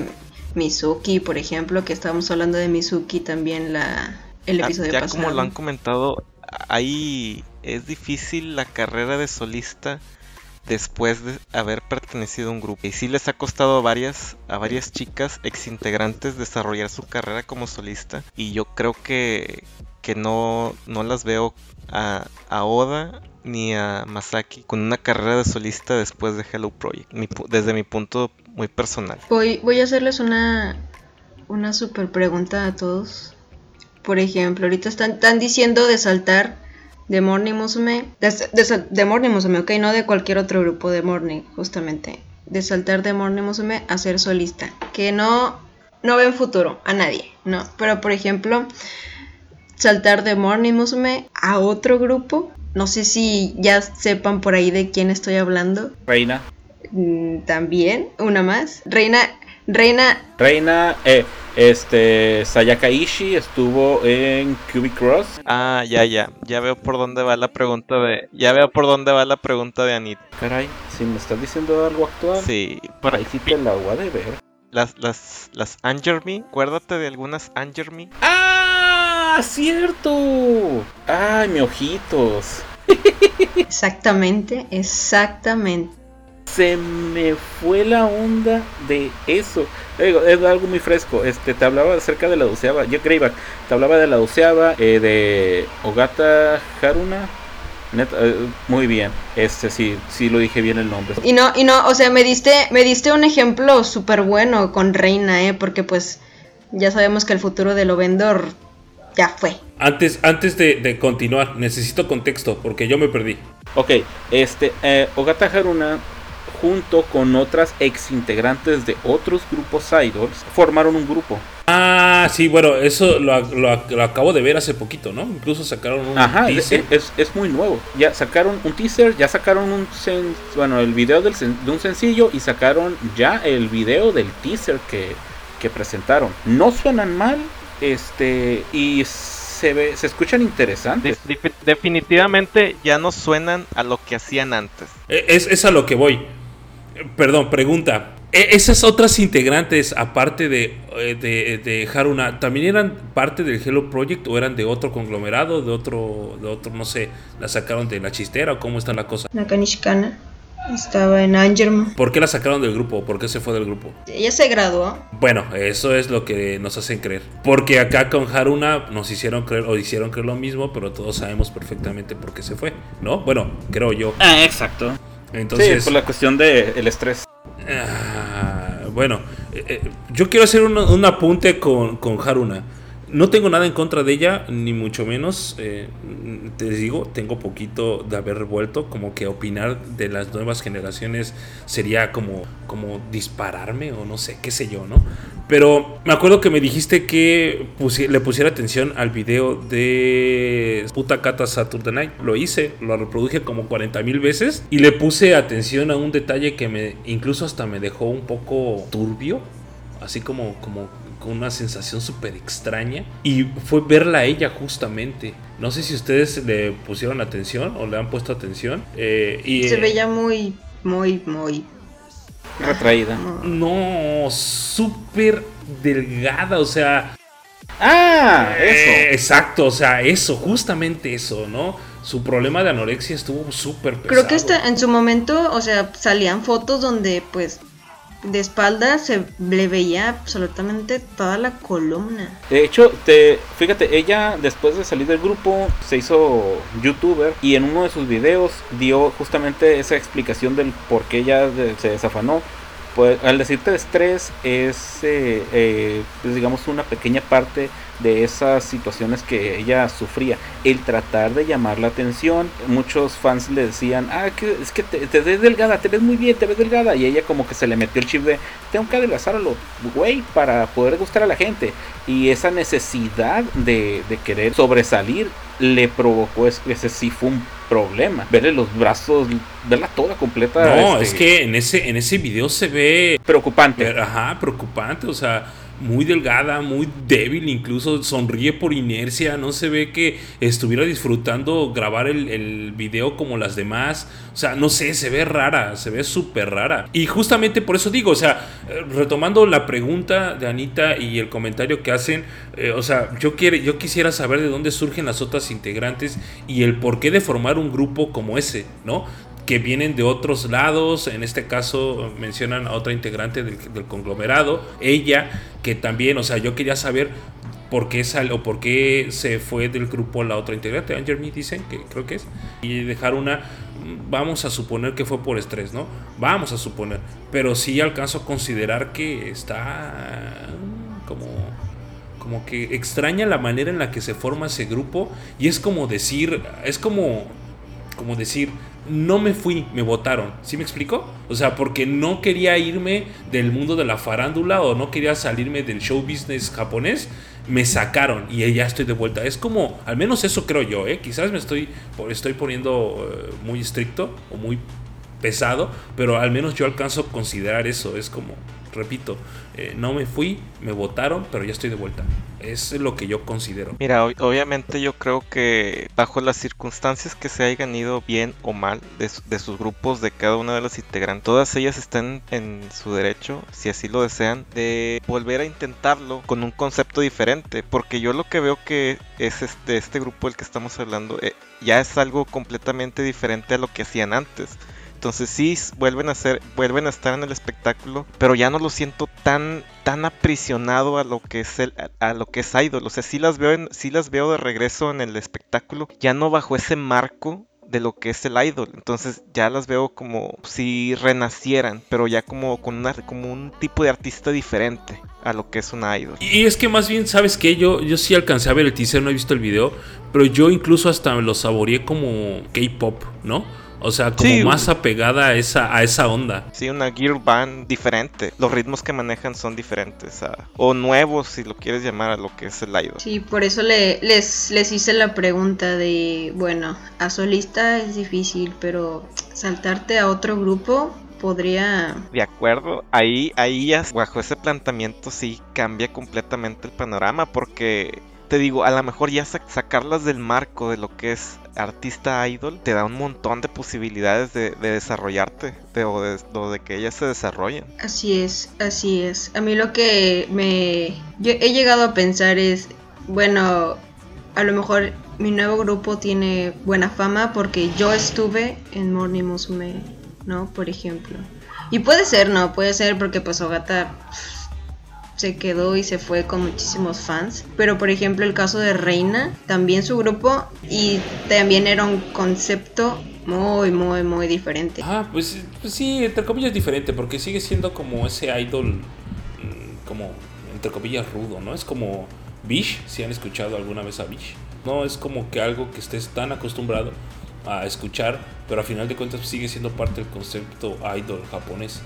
B: Mizuki, por ejemplo, que estábamos hablando de Mizuki también la, el
D: Ah,
B: episodio
D: ya
B: pasado.
D: como lo han comentado, ahí es difícil la carrera de solista después de haber pertenecido a un grupo. Y sí les ha costado a varias, a varias chicas exintegrantes desarrollar su carrera como solista. Y yo creo que, que no, no las veo a, a Oda ni a Masaki con una carrera de solista después de Hello Project, mi desde mi punto muy personal.
B: Voy, voy a hacerles una, una super pregunta a todos. Por ejemplo, ahorita están, están diciendo de saltar de Morning Musume, de, de de Morning Musume, ok, no de cualquier otro grupo de Morning, justamente. De saltar de Morning Musume a ser solista. Que no, no ven futuro a nadie, no. Pero por ejemplo, saltar de Morning Musume a otro grupo No sé si ya sepan por ahí de quién estoy hablando.
C: Reina.
B: Mm, También, una más. Reina, Reina,
C: Reina, eh, este, Sayaka Ishii estuvo en Cubic Cross.
D: Ah, ya, ya. Ya veo por dónde va la pregunta de. Ya veo por dónde va la pregunta de Anita.
C: Caray, si me estás diciendo algo actual,
D: Sí,
C: por ahí sí te la voy a deber.
D: las, las, las Angerme. Acuérdate de algunas Angerme.
C: ¡Ah! ¡Cierto! ¡Ay, mi ojitos!
B: exactamente, exactamente.
C: Se me fue la onda de eso. Digo, es algo muy fresco. Este, te hablaba acerca de la doceava. Yo Greyback. Te hablaba de la doceava, eh, de Ogata Haruna. Neta, eh, muy bien. Este, sí, sí lo dije bien el nombre.
B: Y no, y no, o sea, me diste, me diste un ejemplo súper bueno con Reina, ¿eh? Porque pues ya sabemos que el futuro de Lovendor ya fue.
A: Antes, antes de, de continuar, necesito contexto porque yo me perdí.
C: Ok, este, eh, Ogata Haruna, junto con otras ex integrantes de otros grupos idols, formaron un grupo.
A: Ah, sí, bueno, eso lo, lo- lo acabo de ver hace poquito, ¿no? Incluso sacaron un
C: Ajá,
A: teaser.
C: es- es muy nuevo. Ya sacaron un teaser, ya sacaron un sen- bueno, el video del sen- de un sencillo y sacaron ya el video del teaser que, que presentaron. No suenan mal, este, y se ve, se escuchan interesantes.
D: Def- def- definitivamente ya no suenan a lo que hacían antes.
A: Eh, Es, es a lo que voy. Perdón, pregunta. Eh, ¿Esas otras integrantes, aparte de, eh, de, de Haruna, también eran parte del Hello Project o eran de otro conglomerado, de otro, de otro, no sé, la sacaron de la chistera o cómo está la cosa?
B: Nakanishikana estaba en Angerman.
A: ¿Por qué la sacaron del grupo? ¿Por qué se fue del grupo?
B: Ella se graduó.
A: Bueno, eso es lo que nos hacen creer. Porque acá con Haruna nos hicieron creer o hicieron creer lo mismo, pero todos sabemos perfectamente por qué se fue, ¿no? Bueno, creo yo.
C: Ah, exacto.
A: Entonces,
C: sí, por la cuestión del el estrés.
A: Ah, bueno, eh, eh, yo quiero hacer un, un apunte con, con Haruna. No tengo nada en contra de ella, ni mucho menos. eh, te digo, tengo poquito de haber vuelto. Como que opinar de las nuevas generaciones sería como, como dispararme o no sé, qué sé yo, ¿no? Pero me acuerdo que me dijiste que le pusiera atención al video de Puta Cata Saturday Night. Lo hice, lo reproduje como 40 mil veces y le puse atención a un detalle que me incluso hasta me dejó un poco turbio. Así como, como con una sensación súper extraña. Y fue verla a ella justamente. No sé si ustedes le pusieron atención o le han puesto atención. eh, y,
B: Se
A: eh,
B: veía muy, muy, muy.
C: Retraída.
A: No, súper delgada, o sea...
C: Ah, eso.
A: Eh, exacto, o sea, eso, justamente eso, ¿no? Su problema de anorexia estuvo súper pesado.
B: Creo que esta, en su momento, o sea, salían fotos donde, pues, de espalda se le veía absolutamente toda la columna.
C: De hecho, te, fíjate, ella después de salir del grupo se hizo youtuber y en uno de sus videos dio justamente esa explicación del por qué ella se desafanó. Pues al decirte estrés es, eh, eh, pues, digamos, una pequeña parte de esas situaciones que ella sufría. El tratar de llamar la atención, muchos fans le decían, ah, que, es que te, te ves delgada, te ves muy bien, te ves delgada. Y ella como que se le metió el chip de, tengo que adelgazarlo, güey, para poder gustar a la gente. Y esa necesidad de, de querer sobresalir le provocó, es- ese sí fue un problema. Verle los brazos, verla toda completa.
A: No,
C: este,
A: es que en ese, en ese video se ve
C: Preocupante.
A: Ajá, preocupante, o sea, muy delgada, muy débil, incluso sonríe por inercia, no se ve que estuviera disfrutando grabar el, el video como las demás, o sea, no sé, se ve rara, se ve súper rara. Y justamente por eso digo, o sea, eh, retomando la pregunta de Anita y el comentario que hacen, eh, o sea, yo, quiere, yo quisiera saber de dónde surgen las otras integrantes y el porqué de formar un grupo como ese, ¿no? Que vienen de otros lados, en este caso mencionan a otra integrante del, conglomerado, ella, que también, o sea, yo quería saber por qué sal, o por qué se fue del grupo la otra integrante, Anger Me dicen, que creo que es, y dejar una, vamos a suponer que fue por estrés, ¿no? Vamos a suponer, pero sí alcanzo a considerar que está como como que extraña la manera en la que se forma ese grupo. Y es como decir, es como como decir, no me fui, me votaron. ¿Sí me explico? O sea, porque no quería irme del mundo de la farándula o no quería salirme del show business japonés, me sacaron y ya estoy de vuelta. Es como, al menos eso creo yo, ¿eh? Quizás me estoy, estoy poniendo eh, muy estricto o muy pesado, pero al menos yo alcanzo a considerar eso. Es como, repito, eh, no me fui, me votaron, pero ya estoy de vuelta. Es lo que yo considero.
D: Mira, obviamente yo creo que bajo las circunstancias que se hayan ido bien o mal de, sus grupos, de cada una de las integrantes, todas ellas están en su derecho, si así lo desean, de volver a intentarlo con un concepto diferente. Porque yo lo que veo que es este, este grupo del que estamos hablando, eh, ya es algo completamente diferente a lo que hacían antes. Entonces sí vuelven a ser, vuelven a estar en el espectáculo, pero ya no lo siento tan, tan aprisionado a lo que es el, a, lo que es idol. O sea, sí las veo, en, sí las veo de regreso en el espectáculo, ya no bajo ese marco de lo que es el idol. Entonces ya las veo como si renacieran, pero ya como con una, como un tipo de artista diferente a lo que es un idol.
A: Y es que más bien, ¿sabes qué? Yo, yo sí alcancé a ver el teaser, no he visto el video, pero yo incluso hasta me lo saboreé como K-pop, ¿no? O sea, como más apegada a esa, a esa onda.
D: Sí, una gear band diferente. Los ritmos que manejan son diferentes. o nuevos, si lo quieres llamar a lo que es el idol.
B: Sí, por eso le, les, les hice la pregunta de, bueno, a solista es difícil, pero saltarte a otro grupo podría...
D: De acuerdo, ahí, ahí ya bajo ese planteamiento sí cambia completamente el panorama porque te digo, a lo mejor ya sacarlas del marco de lo que es artista idol te da un montón de posibilidades de, desarrollarte de, o, de, que ellas se desarrollen.
B: Así es, así es. A mí lo que me yo he llegado a pensar es, bueno, a lo mejor mi nuevo grupo tiene buena fama porque yo estuve en Morning Musume, ¿no? Por ejemplo. Y puede ser, ¿no? Puede ser porque pues Ogata se quedó y se fue con muchísimos fans. Pero por ejemplo el caso de Reina, también su grupo y también era un concepto muy, muy, muy diferente.
A: Ah, pues, pues sí, entre comillas diferente, porque sigue siendo como ese idol, mm, como entre comillas rudo, ¿no? Es como Bish, si han escuchado alguna vez a Bish. No, es como que algo que estés tan acostumbrado a escuchar, pero a final de cuentas sigue siendo parte del concepto idol japonés.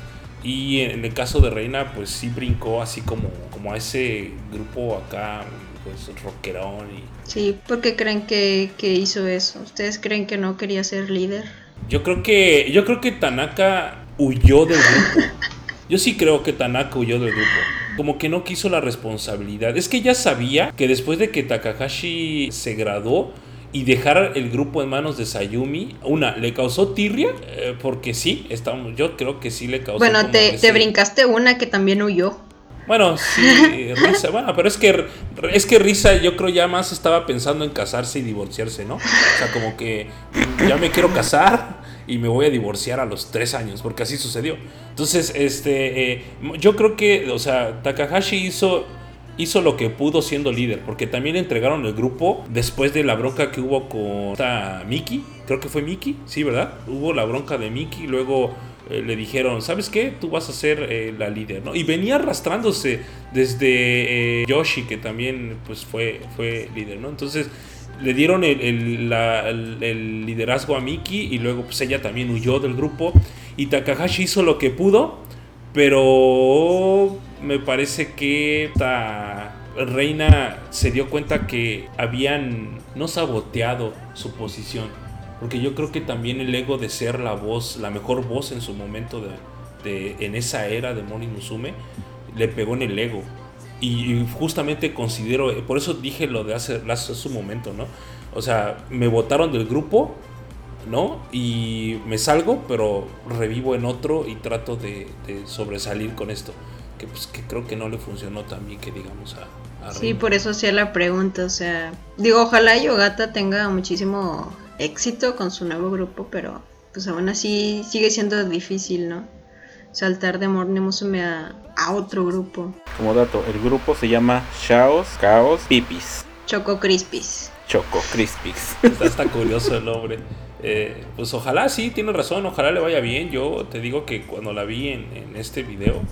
A: Y en el caso de Reina, pues sí brincó así como, como a ese grupo acá, pues rockerón. Y...
B: Sí, ¿por qué creen que, hizo eso? ¿Ustedes creen que no quería ser líder?
A: Yo creo que, yo creo que Tanaka huyó del grupo. Yo sí creo que Tanaka huyó del grupo. Como que no quiso la responsabilidad. Es que ya sabía que después de que Takahashi se graduó, y dejar el grupo en manos de Sayumi, una, ¿le causó tirria? Eh, porque sí, estamos, yo creo que sí le causó.
B: Bueno, te, te, brincaste una que también huyó.
A: Bueno, sí, Risa, bueno, pero es que, es que Risa yo creo ya más estaba pensando en casarse y divorciarse, ¿no? O sea, como que ya me quiero casar y me voy a divorciar a los tres años, porque así sucedió. Entonces, este, eh, yo creo que, o sea, Takahashi hizo hizo lo que pudo siendo líder, porque también entregaron el grupo después de la bronca que hubo con esta Miki, creo que fue Miki, sí, ¿verdad? Hubo la bronca de Miki, luego eh, le dijeron, ¿sabes qué? Tú vas a ser eh, la líder, ¿no? Y venía arrastrándose desde eh, Yoshi, que también pues fue, fue líder, ¿no? Entonces le dieron el, el, liderazgo a Miki y luego pues ella también huyó del grupo y Takahashi hizo lo que pudo, pero me parece que esta reina se dio cuenta que habían no saboteado su posición. Porque yo creo que también el ego de ser la voz, la mejor voz en su momento de, en esa era de Moni Musume, le pegó en el ego. Y, justamente considero, por eso dije lo de hace, hace su momento, ¿no? O sea, me votaron del grupo, ¿no? Y me salgo, pero revivo en otro y trato de sobresalir con esto que pues que creo que no le funcionó tan bien que digamos a,
B: Sí, por eso hacía la pregunta, o sea, digo, ojalá Yogata tenga muchísimo éxito con su nuevo grupo, pero pues aún así sigue siendo difícil, ¿no? Saltar de Morning Musume a, a otro grupo.
C: Como dato, el grupo se llama Chaos, Chaos, Pipis.
B: Choco Crispis.
C: Choco Crispis.
A: Está, curioso el nombre. Eh, pues ojalá sí, tiene razón, ojalá le vaya bien. Yo te digo que cuando la vi en, en este video,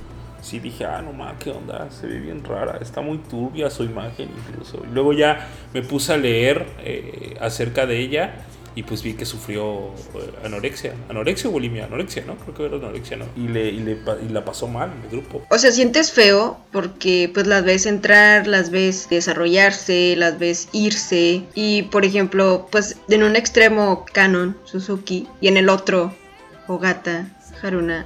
A: sí dije, ah, no mames, qué onda, se ve bien rara, está muy turbia su imagen incluso. Y luego ya me puse a leer eh, acerca de ella y pues vi que sufrió eh, anorexia, anorexia o bulimia, anorexia, ¿no? Creo que era anorexia, ¿no? Y, le, y, le, y la pasó mal en el grupo.
B: O sea, sientes feo porque pues las ves entrar, las ves desarrollarse, las ves irse y por ejemplo, pues en un extremo Canon, Suzuki y en el otro Ogata,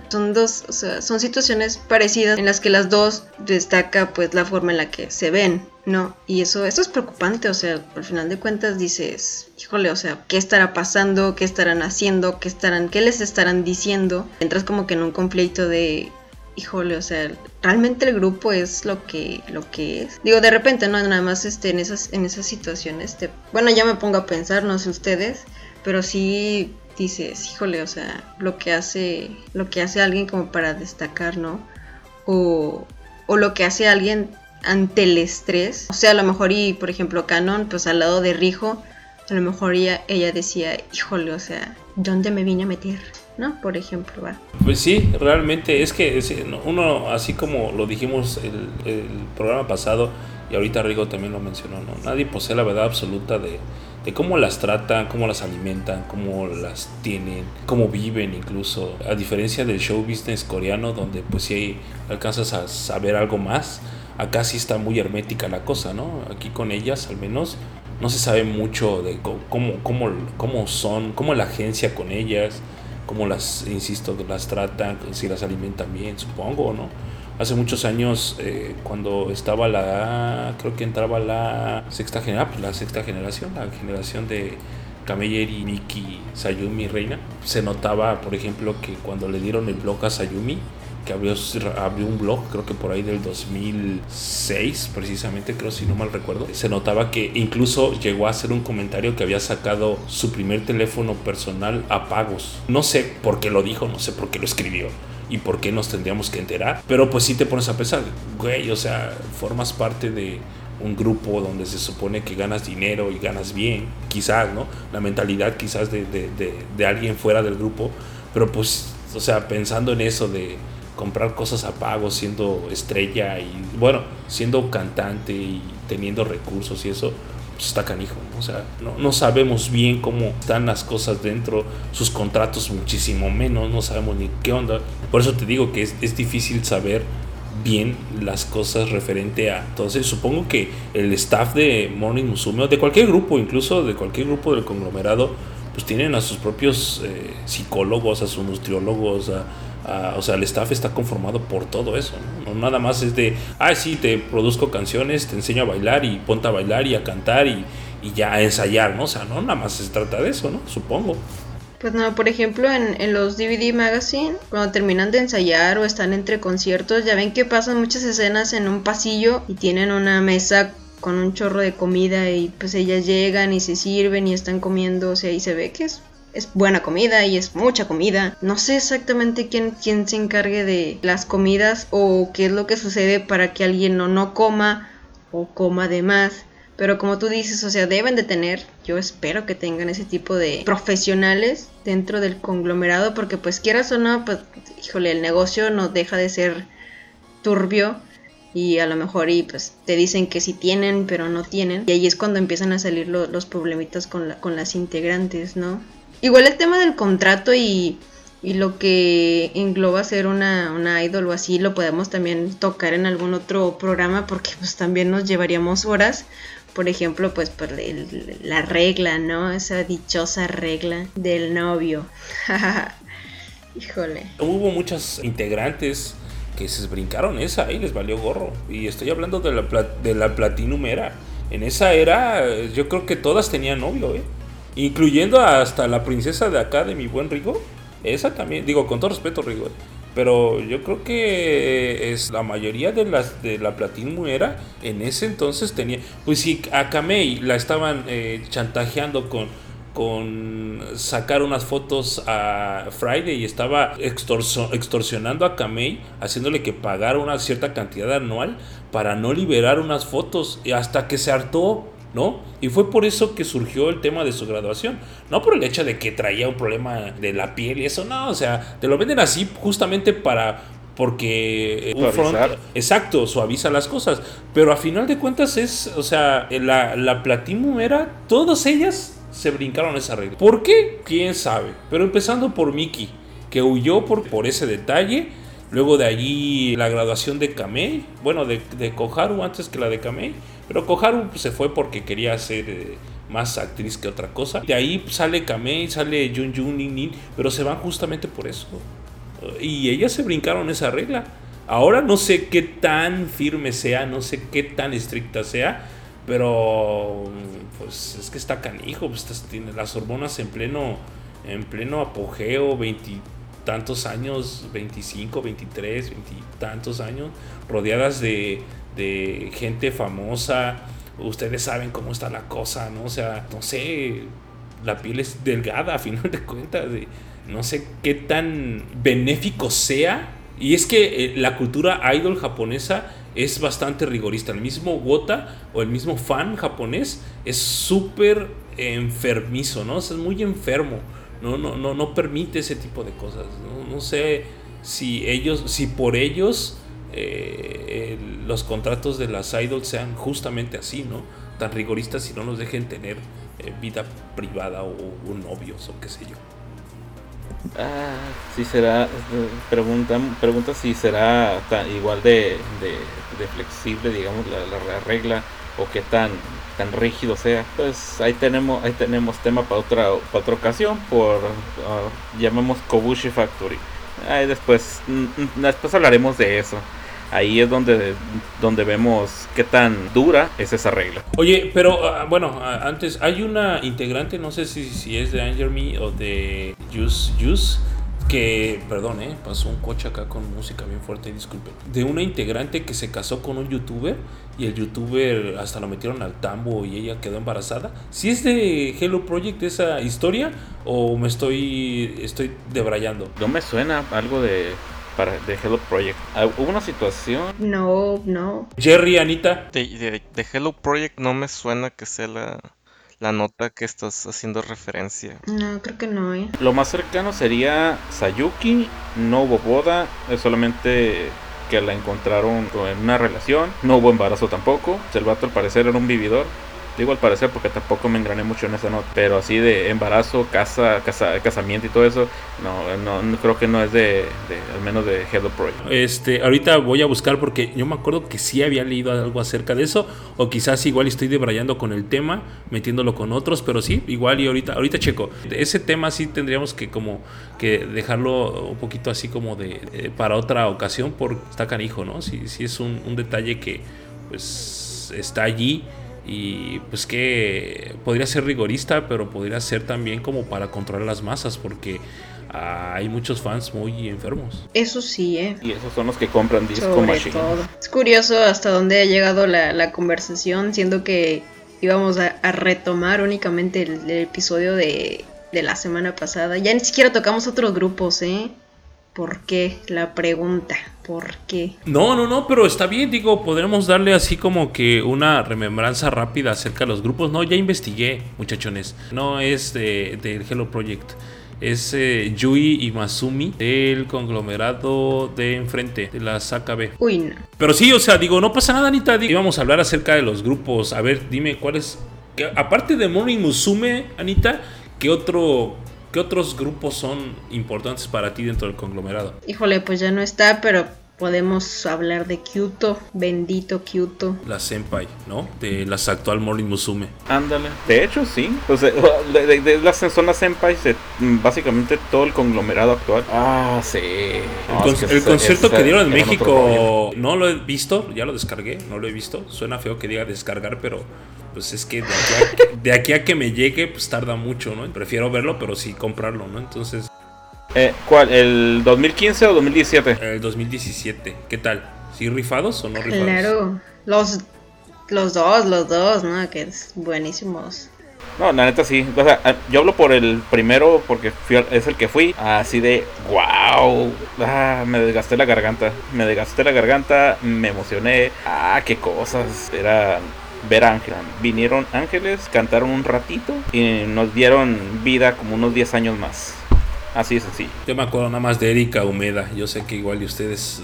B: Son dos, o sea, son situaciones parecidas en las que las dos destaca pues la forma en la que se ven, ¿no? Y eso, eso es preocupante, o sea, al final de cuentas dices, híjole, o sea, ¿qué estará pasando? ¿Qué estarán haciendo? ¿Qué estarán, qué les estarán diciendo? Entras como que en un conflicto de híjole, o sea, realmente el grupo es lo que, lo que es. Digo, de repente, no, nada más este, en esas, en esas situaciones, te, bueno, ya me pongo a pensar, no sé ustedes, pero sí dices, híjole, o sea, lo que hace, lo que hace alguien como para destacar, ¿no? O, o lo que hace alguien ante el estrés. O sea, a lo mejor, y por ejemplo, Canon, pues al lado de Rijo, a lo mejor ella, decía, híjole, o sea, ¿dónde me vine a meter? ¿no? Por ejemplo, ¿va?
A: Pues sí, realmente es que uno, así como lo dijimos el, el programa pasado, y ahorita Rigo también lo mencionó, ¿no? Nadie posee la verdad absoluta de, de cómo las tratan, cómo las alimentan, cómo las tienen, cómo viven incluso. A diferencia del show business coreano, donde pues sí alcanzas a saber algo más, acá sí está muy hermética la cosa, ¿no? Aquí con ellas al menos no se sabe mucho de cómo, cómo, cómo son, cómo la agencia con ellas, cómo las, insisto, las tratan, si las alimentan bien, supongo, ¿no? Hace muchos años eh, cuando estaba la creo que entraba la sexta generación pues, la sexta generación la generación de Kameyeri, Miki, Sayumi, Reina se notaba por ejemplo que cuando le dieron el blog a Sayumi que abrió, abrió un blog, creo que por ahí del 2006, precisamente, creo si no mal recuerdo, se notaba que incluso llegó a hacer un comentario que había sacado su primer teléfono personal a pagos. No sé por qué lo dijo, no sé por qué lo escribió y por qué nos tendríamos que enterar. Pero pues sí te pones a pensar, güey, o sea, formas parte de un grupo donde se supone que ganas dinero y ganas bien, quizás, ¿no? La mentalidad quizás de, de, de, alguien fuera del grupo, pero pues, o sea, pensando en eso de comprar cosas a pago siendo estrella y, bueno, siendo cantante y teniendo recursos y eso, pues está canijo, o sea, no, no, sabemos bien cómo están las cosas dentro, sus contratos muchísimo menos, no sabemos ni qué onda. Por eso te digo que es, es difícil saber bien las cosas referente a. Entonces, supongo que el staff de Morning Musume, o de cualquier grupo, incluso de cualquier grupo del conglomerado, pues tienen a sus propios eh, psicólogos, a sus nutriólogos, a o sea, el staff está conformado por todo eso, ¿no? nada más es de, ah, sí, te produzco canciones, te enseño a bailar y ponte a bailar y a cantar y, y ya a ensayar, ¿no? O sea, no, nada más se trata de eso, ¿no? Supongo.
B: Pues no, por ejemplo, en, en, los DVD Magazine, cuando terminan de ensayar o están entre conciertos, ya ven que pasan muchas escenas en un pasillo y tienen una mesa con un chorro de comida y pues ellas llegan y se sirven y están comiendo, o sea, y se ve que es es buena comida y es mucha comida. No sé exactamente quién, quién se encargue de las comidas o qué es lo que sucede para que alguien no, no coma o coma de más. Pero como tú dices, o sea, deben de tener, yo espero que tengan ese tipo de profesionales dentro del conglomerado, porque pues quieras o no, pues, híjole, el negocio no deja de ser turbio y a lo mejor y pues te dicen que sí tienen, pero no tienen. Y ahí es cuando empiezan a salir los problemitas con, con las integrantes, ¿no? Igual el tema del contrato y, lo que engloba ser una, una idol o así lo podemos también tocar en algún otro programa porque pues también nos llevaríamos horas. Por ejemplo, pues por la regla, ¿no? Esa dichosa regla del novio. Híjole.
A: Hubo muchas integrantes que se brincaron esa y les valió gorro. Y estoy hablando de la, de la Platinum era. En esa era yo creo que todas tenían novio, ¿eh? Incluyendo hasta la princesa de acá de mi buen Rigo. Esa también, digo, con todo respeto, Rigo. Eh, pero yo creo que es la mayoría de las de la Platinum era en ese entonces tenía. Pues si a Kamei la estaban eh, chantajeando con con sacar unas fotos a Friday y estaba extorsionando a Kamei, haciéndole que pagara una cierta cantidad anual para no liberar unas fotos, hasta que se hartó ¿no? Y fue por eso que surgió el tema de su graduación. No por el hecho de que traía un problema de la piel y eso, no, o sea, te lo venden así justamente para porque un front, exacto, suaviza las cosas, pero a final de cuentas es, o sea, la, la Platinum era, todas ellas se brincaron esa regla. ¿Por qué? ¿Quién sabe? Pero empezando por Mickey, que huyó por, por ese detalle. Luego de allí la graduación de Kamei, bueno, de, de Koharu antes que la de Kamei. Pero Koharu pues, se fue porque quería ser eh, más actriz que otra cosa. De ahí sale Kamei, sale Jun Jun Nin Nin, pero se van justamente por eso. Y ellas se brincaron esa regla. Ahora no sé qué tan firme sea, no sé qué tan estricta sea, pero pues es que está canijo, pues tiene las hormonas en pleno en pleno apogeo, veintitantos años, 25, 23, veintitantos años, rodeadas de, gente famosa. Ustedes saben cómo está la cosa, ¿no? O sea, no sé, la piel es delgada a final de cuentas. No sé qué tan benéfico sea. Y es que eh, la cultura idol japonesa es bastante rigorista. El mismo Wota o el mismo fan japonés es súper enfermizo, ¿no? es muy enfermo. No, no, no, no permite ese tipo de cosas. No, sé si ellos, si por ellos eh, los contratos de las idols sean justamente así, ¿no? Tan rigoristas y no nos dejen tener eh, vida privada o, o novios o qué sé yo.
C: Ah, si será, pregunta, pregunta si será igual de, flexible, digamos, la, regla o qué tan tan rígido sea. Pues ahí tenemos ahí tenemos tema para otra para otra ocasión por uh, llamamos Kobushi Factory. Ahí después mm, mm, después hablaremos de eso ahí es donde, donde vemos qué tan dura es esa regla.
A: Oye, pero ah, bueno, ah, antes hay una integrante, no sé si, si es de Anger Me o de Juice Juice que, perdón, eh, pasó un coche acá con música bien fuerte, disculpen. De una integrante que se casó con un youtuber y el youtuber hasta lo metieron al tambo y ella quedó embarazada. ¿Si es de Hello Project esa historia o me estoy estoy debrayando?
C: No me suena algo de para, de Hello Project. ¿Hubo una situación?
B: No, no.
A: Jerry, Anita.
D: De, Hello Project no me suena que sea la, la nota que estás haciendo referencia.
B: No, creo que no, ¿eh?
C: Lo más cercano sería Sayuki, no hubo boda, es solamente que la encontraron en una relación, no hubo embarazo tampoco, el vato al parecer era un vividor, Digo al parecer porque tampoco me engrané mucho en esa nota. Pero así de embarazo, casa, casa casamiento y todo eso, no, no, creo que no es de, al menos de Hello Project.
A: Este, ahorita voy a buscar porque yo me acuerdo que sí había leído algo acerca de eso. O quizás igual estoy debrayando con el tema, metiéndolo con otros, pero sí, igual y ahorita, ahorita checo. Ese tema sí tendríamos que como que dejarlo un poquito así como de, para otra ocasión porque está canijo, ¿no? Si, si es un, un detalle que pues está allí y pues que podría ser rigorista, pero podría ser también como para controlar las masas, porque hay muchos fans muy enfermos.
B: Eso sí, ¿eh?
C: Y esos son los que compran Disco Machine.
B: Es curioso hasta dónde ha llegado la, conversación, siendo que íbamos a, retomar únicamente el, episodio de, de la semana pasada. Ya ni siquiera tocamos otros grupos, ¿eh? ¿Por qué? La pregunta. ¿Por qué?
A: No, no, no, pero está bien, digo, podremos darle así como que una remembranza rápida acerca de los grupos. No, ya investigué, muchachones. No es del de Hello Project. Es eh, Yui y Masumi del conglomerado de enfrente, de la SAKB.
B: Uy, no.
A: Pero sí, o sea, digo, no pasa nada, Anita. Íbamos a hablar acerca de los grupos. A ver, dime cuáles. Aparte de Mori Musume, Anita, ¿qué otro ¿Qué otros grupos son importantes para ti dentro del conglomerado?
B: Híjole, pues ya no está, pero podemos hablar de Kyoto, bendito Kyoto.
A: La Senpai, ¿no? De las actual Morning Musume.
C: Ándale. De hecho, sí. Pues, de, de, las, son las Senpai básicamente todo el conglomerado actual. Ah, sí.
A: el, concierto que dieron en México, no lo he visto, ya lo descargué, no lo he visto. Suena feo que diga descargar, pero pues es que de aquí, a, que me llegue, pues tarda mucho, ¿no? Prefiero verlo, pero sí comprarlo, ¿no? Entonces...
C: Eh, ¿Cuál? ¿El 2015 o 2017?
A: El 2017. ¿Qué tal? ¿Sí rifados o no rifados?
B: Claro, los, los dos, los dos, ¿no? Que es buenísimos.
C: No, la neta sí. O sea, yo hablo por el primero porque es el que fui. Así de, wow. Ah, me desgasté la garganta. Me desgasté la garganta, me emocioné. Ah, qué cosas. Era ver a Ángel. Vinieron ángeles, cantaron un ratito y nos dieron vida como unos 10 años más. Así es así.
A: Yo me acuerdo nada más de Erika Humeda. Yo sé que igual ustedes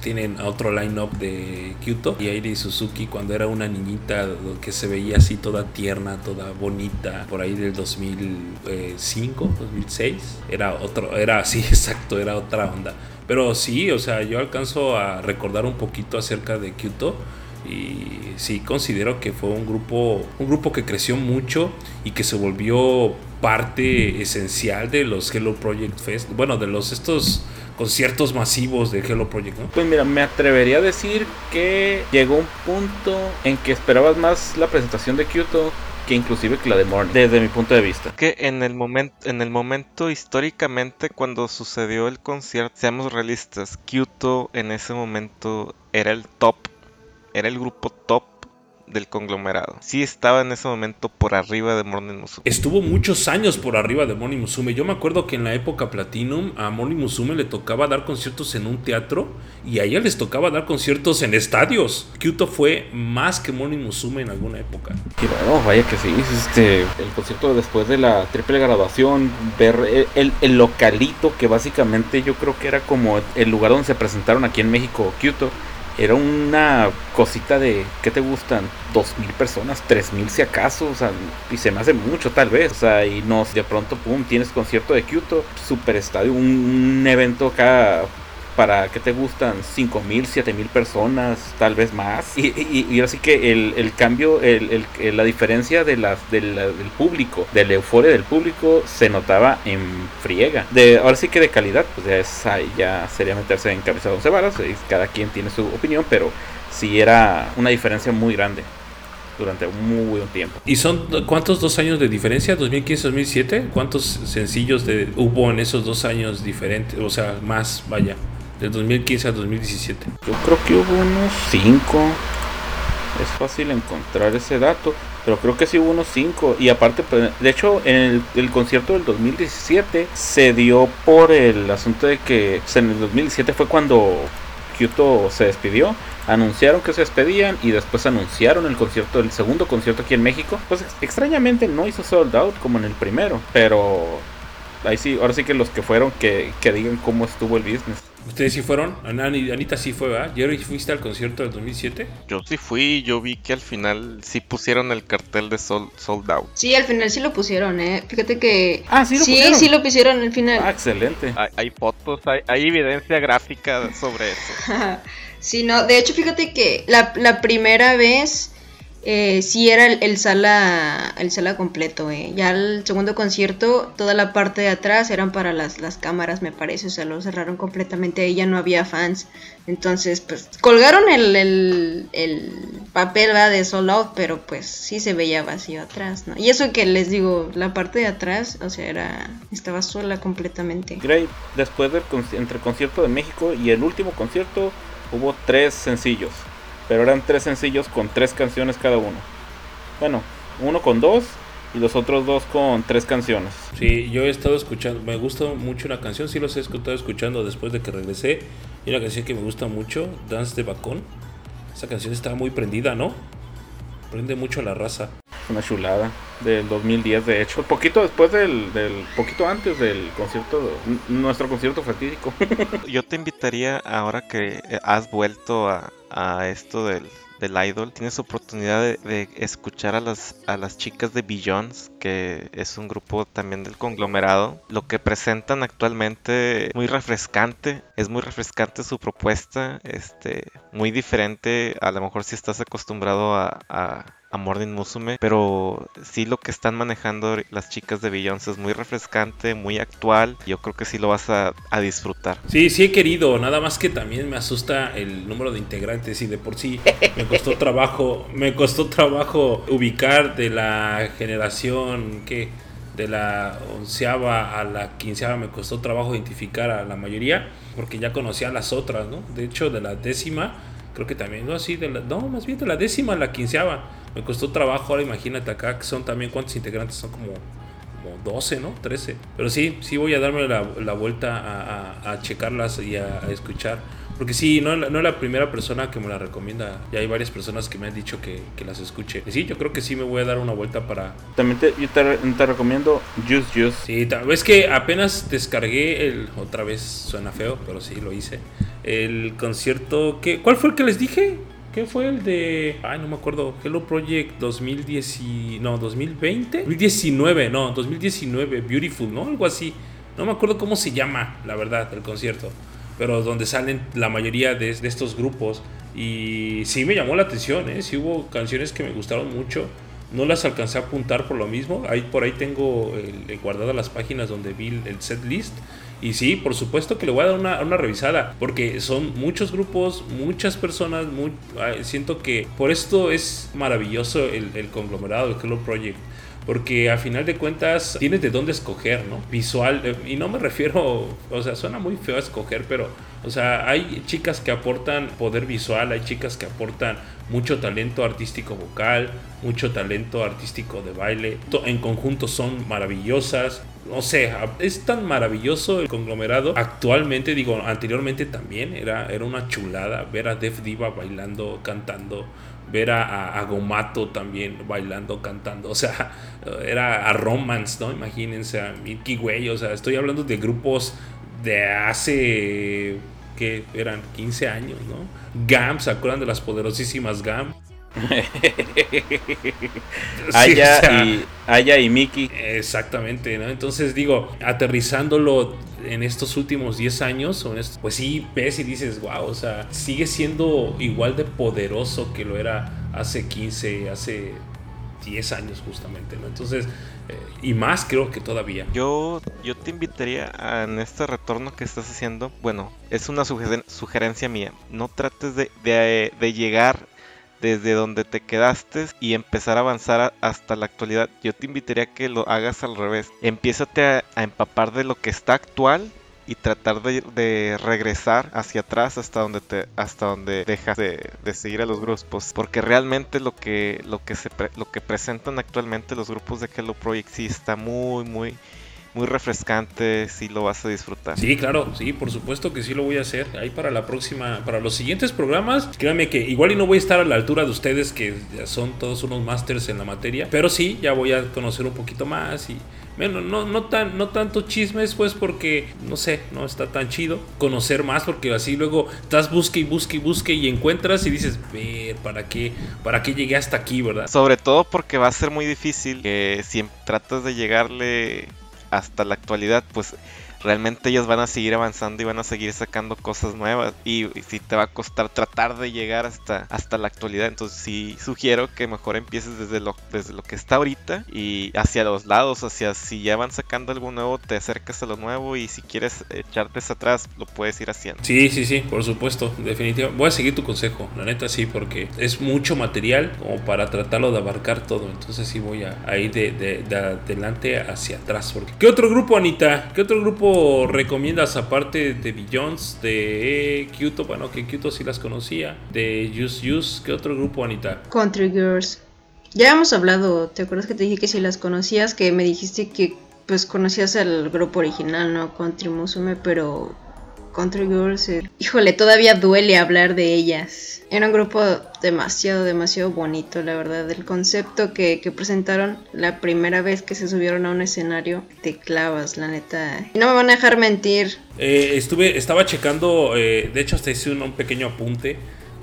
A: tienen otro line-up de Kyoto. Y Airi Suzuki cuando era una niñita que se veía así toda tierna, toda bonita, por ahí del 2005, 2006. Era otro, era así, exacto, era otra onda. Pero sí, o sea, yo alcanzo a recordar un poquito acerca de Kyoto y sí considero que fue un grupo un grupo que creció mucho y que se volvió parte esencial de los Hello Project Fest bueno de los estos conciertos masivos de Hello Project ¿no?
C: pues mira me atrevería a decir que llegó un punto en que esperabas más la presentación de Kyoto que inclusive que la de Morning, desde mi punto de vista.
D: Que en el momento, en el momento históricamente cuando sucedió el concierto, seamos realistas, Kyoto en ese momento era el top era el grupo top del conglomerado. Sí estaba en ese momento por arriba de Morning Musume.
A: Estuvo muchos años por arriba de Morning Musume. Yo me acuerdo que en la época Platinum a Morning Musume le tocaba dar conciertos en un teatro y a ella les tocaba dar conciertos en estadios. Kyoto fue más que Morning Musume en alguna época.
C: Vaya que sí. Este, el concierto después de la triple graduación, ver el, el localito que básicamente yo creo que era como el lugar donde se presentaron aquí en México, Kyoto era una cosita de, ¿qué te gustan? Dos mil personas, tres mil si acaso, o sea, y se me hace mucho tal vez, o sea, y nos, de pronto, pum, tienes concierto de Kyoto, super estadio, un, un evento acá para que te gustan 5 mil, 7 mil personas, tal vez más. Y, y, así que el, cambio, el, la diferencia de las, del público, de la euforia del público, se notaba en friega. De, ahora sí que de calidad, pues ya, es, ya sería meterse en cabeza de once varas, cada quien tiene su opinión, pero sí era una diferencia muy grande durante muy buen tiempo.
A: ¿Y son cuántos dos años de diferencia? ¿2015-2007? ¿Cuántos sencillos de, hubo en esos dos años diferentes? O sea, más, vaya. Del 2015 al 2017.
C: Yo creo que hubo unos 5. Es fácil encontrar ese dato. Pero creo que sí hubo unos 5. Y aparte, pues, de hecho, en el, concierto del 2017 se dio por el asunto de que pues, en el 2017 fue cuando Kyoto se despidió. Anunciaron que se despedían y después anunciaron el concierto, el segundo concierto aquí en México. Pues extrañamente no hizo sold out como en el primero. Pero ahí sí, ahora sí que los que fueron que, que digan cómo estuvo el business.
A: ¿Ustedes sí fueron? Anita sí fue, ¿verdad? ¿Jerry fuiste al concierto del 2007?
D: Yo sí fui, yo vi que al final sí pusieron el cartel de sold, Out.
B: Sí, al final sí lo pusieron, ¿eh? Fíjate que...
C: Ah, sí lo
B: sí,
C: pusieron.
B: Sí, lo pusieron al final.
C: Ah, excelente.
D: Hay, fotos, hay, hay, evidencia gráfica sobre eso.
B: sí, no, de hecho fíjate que la, la primera vez eh, sí era el, sala el sala completo. Eh. Ya el segundo concierto, toda la parte de atrás eran para las, las cámaras, me parece. O sea, lo cerraron completamente. Ahí ya no había fans. Entonces, pues colgaron el, el, papel de Sold Out, pero pues sí se veía vacío atrás, ¿no? Y eso que les digo, la parte de atrás, o sea, era estaba sola completamente.
C: Great, después del entre el concierto de México y el último concierto, hubo tres sencillos pero eran tres sencillos con tres canciones cada uno. Bueno, uno con dos y los otros dos con tres canciones.
A: Sí, yo he estado escuchando, me gusta mucho una canción, sí los he estado escuchando después de que regresé. Y una canción que me gusta mucho, Dance de Bacón. Esa canción está muy prendida, ¿no? Prende mucho a la raza.
C: Una chulada del 2010, de hecho. Poquito después del, del poquito antes del concierto, nuestro concierto fatídico.
D: Yo te invitaría, ahora que has vuelto a, a esto del, del idol, tienes oportunidad de, escuchar a las, a las chicas de Billions, que es un grupo también del conglomerado. Lo que presentan actualmente muy refrescante, es muy refrescante su propuesta, este, muy diferente, a lo mejor si estás acostumbrado a a Morning Musume, pero sí lo que están manejando las chicas de Beyoncé es muy refrescante, muy actual. Yo creo que sí lo vas a, disfrutar.
A: Sí, sí he querido, nada más que también me asusta el número de integrantes y de por sí me costó trabajo, me costó trabajo ubicar de la generación que de la onceava a la quinceava me costó trabajo identificar a la mayoría porque ya conocía a las otras, ¿no? De hecho, de la décima creo que también, no así, de la, no, más bien de la décima a la quinceava me costó trabajo, ahora imagínate acá que son también, ¿cuántos integrantes? Son como, como 12, ¿no? 13. Pero sí, sí voy a darme la, la vuelta a, a, checarlas y a, escuchar. Porque sí, no, no es la primera persona que me la recomienda. Ya hay varias personas que me han dicho que, que las escuche. Y sí, yo creo que sí me voy a dar una vuelta para...
C: También te, yo te, te recomiendo Juice Juice.
A: Sí, tal vez que apenas descargué el... Otra vez suena feo, pero sí lo hice el concierto que ¿Cuál fue el que les dije? ¿Qué fue el de Ay, no me acuerdo, Hello Project 2010 no, 2020? 2019, no, 2019, Beautiful, ¿no? Algo así. No me acuerdo cómo se llama, la verdad, el concierto. Pero donde salen la mayoría de, estos grupos. Y sí me llamó la atención, ¿eh? Sí hubo canciones que me gustaron mucho. No las alcancé a apuntar por lo mismo. Ahí, por ahí tengo guardadas las páginas donde vi el set list. Y sí, por supuesto que le voy a dar una, revisada, porque son muchos grupos, muchas personas, siento que por esto es maravilloso el, el conglomerado, el Hello Project porque a final de cuentas tienes de dónde escoger, ¿no? Visual, eh, y no me refiero, o sea, suena muy feo escoger, pero, o sea, hay chicas que aportan poder visual, hay chicas que aportan mucho talento artístico vocal, mucho talento artístico de baile, en conjunto son maravillosas, no sé, es tan maravilloso el conglomerado. Actualmente, digo, anteriormente también era, era una chulada ver a Def Diva bailando, cantando. Ver a, Gomato también bailando, cantando, o sea, era a Romance, ¿no? Imagínense a Milky Way, o sea, estoy hablando de grupos de hace, que eran 15 años, ¿no? GAM, ¿se acuerdan de las poderosísimas GAM?
C: Aya, y, Aya y Mickey.
A: Exactamente, ¿no? Entonces digo, aterrizándolo en estos últimos 10 años, pues sí ves y dices, wow, o sea, sigue siendo igual de poderoso que lo era hace 15, hace 10 años justamente, ¿no? Entonces, eh, y más creo que todavía.
D: Yo, yo te invitaría en este retorno que estás haciendo, bueno, es una sugerencia mía, no trates de, llegar desde donde te quedaste y empezar a avanzar hasta la actualidad. Yo te invitaría a que lo hagas al revés. Empiézate a, empapar de lo que está actual y tratar de, regresar hacia atrás hasta donde te hasta donde dejas de, seguir a los grupos. Porque realmente lo que lo que se lo que presentan actualmente los grupos de Hello Project sí está muy muy muy refrescante, sí lo vas a disfrutar.
A: Sí, claro, sí, por supuesto que sí lo voy a hacer. Ahí para la próxima, para los siguientes programas, créanme que igual y no voy a estar a la altura de ustedes, que ya son todos unos masters en la materia, pero sí, ya voy a conocer un poquito más y bueno, no, no, tan, no tanto chismes, pues porque, no sé, no está tan chido conocer más, porque así luego estás busque y busque y busque y encuentras y dices, ver, ¿para qué, ¿para qué llegué hasta aquí, verdad?
D: Sobre todo porque va a ser muy difícil que si tratas de llegarle hasta la actualidad, pues realmente ellos van a seguir avanzando y van a seguir sacando cosas nuevas y, si te va a costar tratar de llegar hasta, hasta la actualidad, entonces sí sugiero que mejor empieces desde lo, desde lo que está ahorita y hacia los lados, hacia si ya van sacando algo nuevo, te acercas a lo nuevo y si quieres echarte hacia atrás, lo puedes ir haciendo.
A: Sí, sí, sí, por supuesto, definitivamente. Voy a seguir tu consejo, la neta sí, porque es mucho material como para tratarlo de abarcar todo, entonces sí voy a, ir de, de, de adelante hacia atrás. Porque... ¿Qué otro grupo, Anita? ¿Qué otro grupo recomiendas aparte de Billions, de Kyoto? Bueno, que Kyoto sí las conocía, de Use Use, ¿qué otro grupo, Anita?
B: Country Girls. Ya hemos hablado, ¿te acuerdas que te dije que si las conocías? Que me dijiste que pues conocías el grupo original, ¿no? Country Musume, pero Country Girls, eh, híjole, todavía duele hablar de ellas. Era un grupo demasiado, demasiado bonito, la verdad. El concepto que, presentaron la primera vez que se subieron a un escenario, te clavas, la neta. No me van a dejar mentir.
A: Eh, estuve, estaba checando, eh, de hecho hasta hice un, pequeño apunte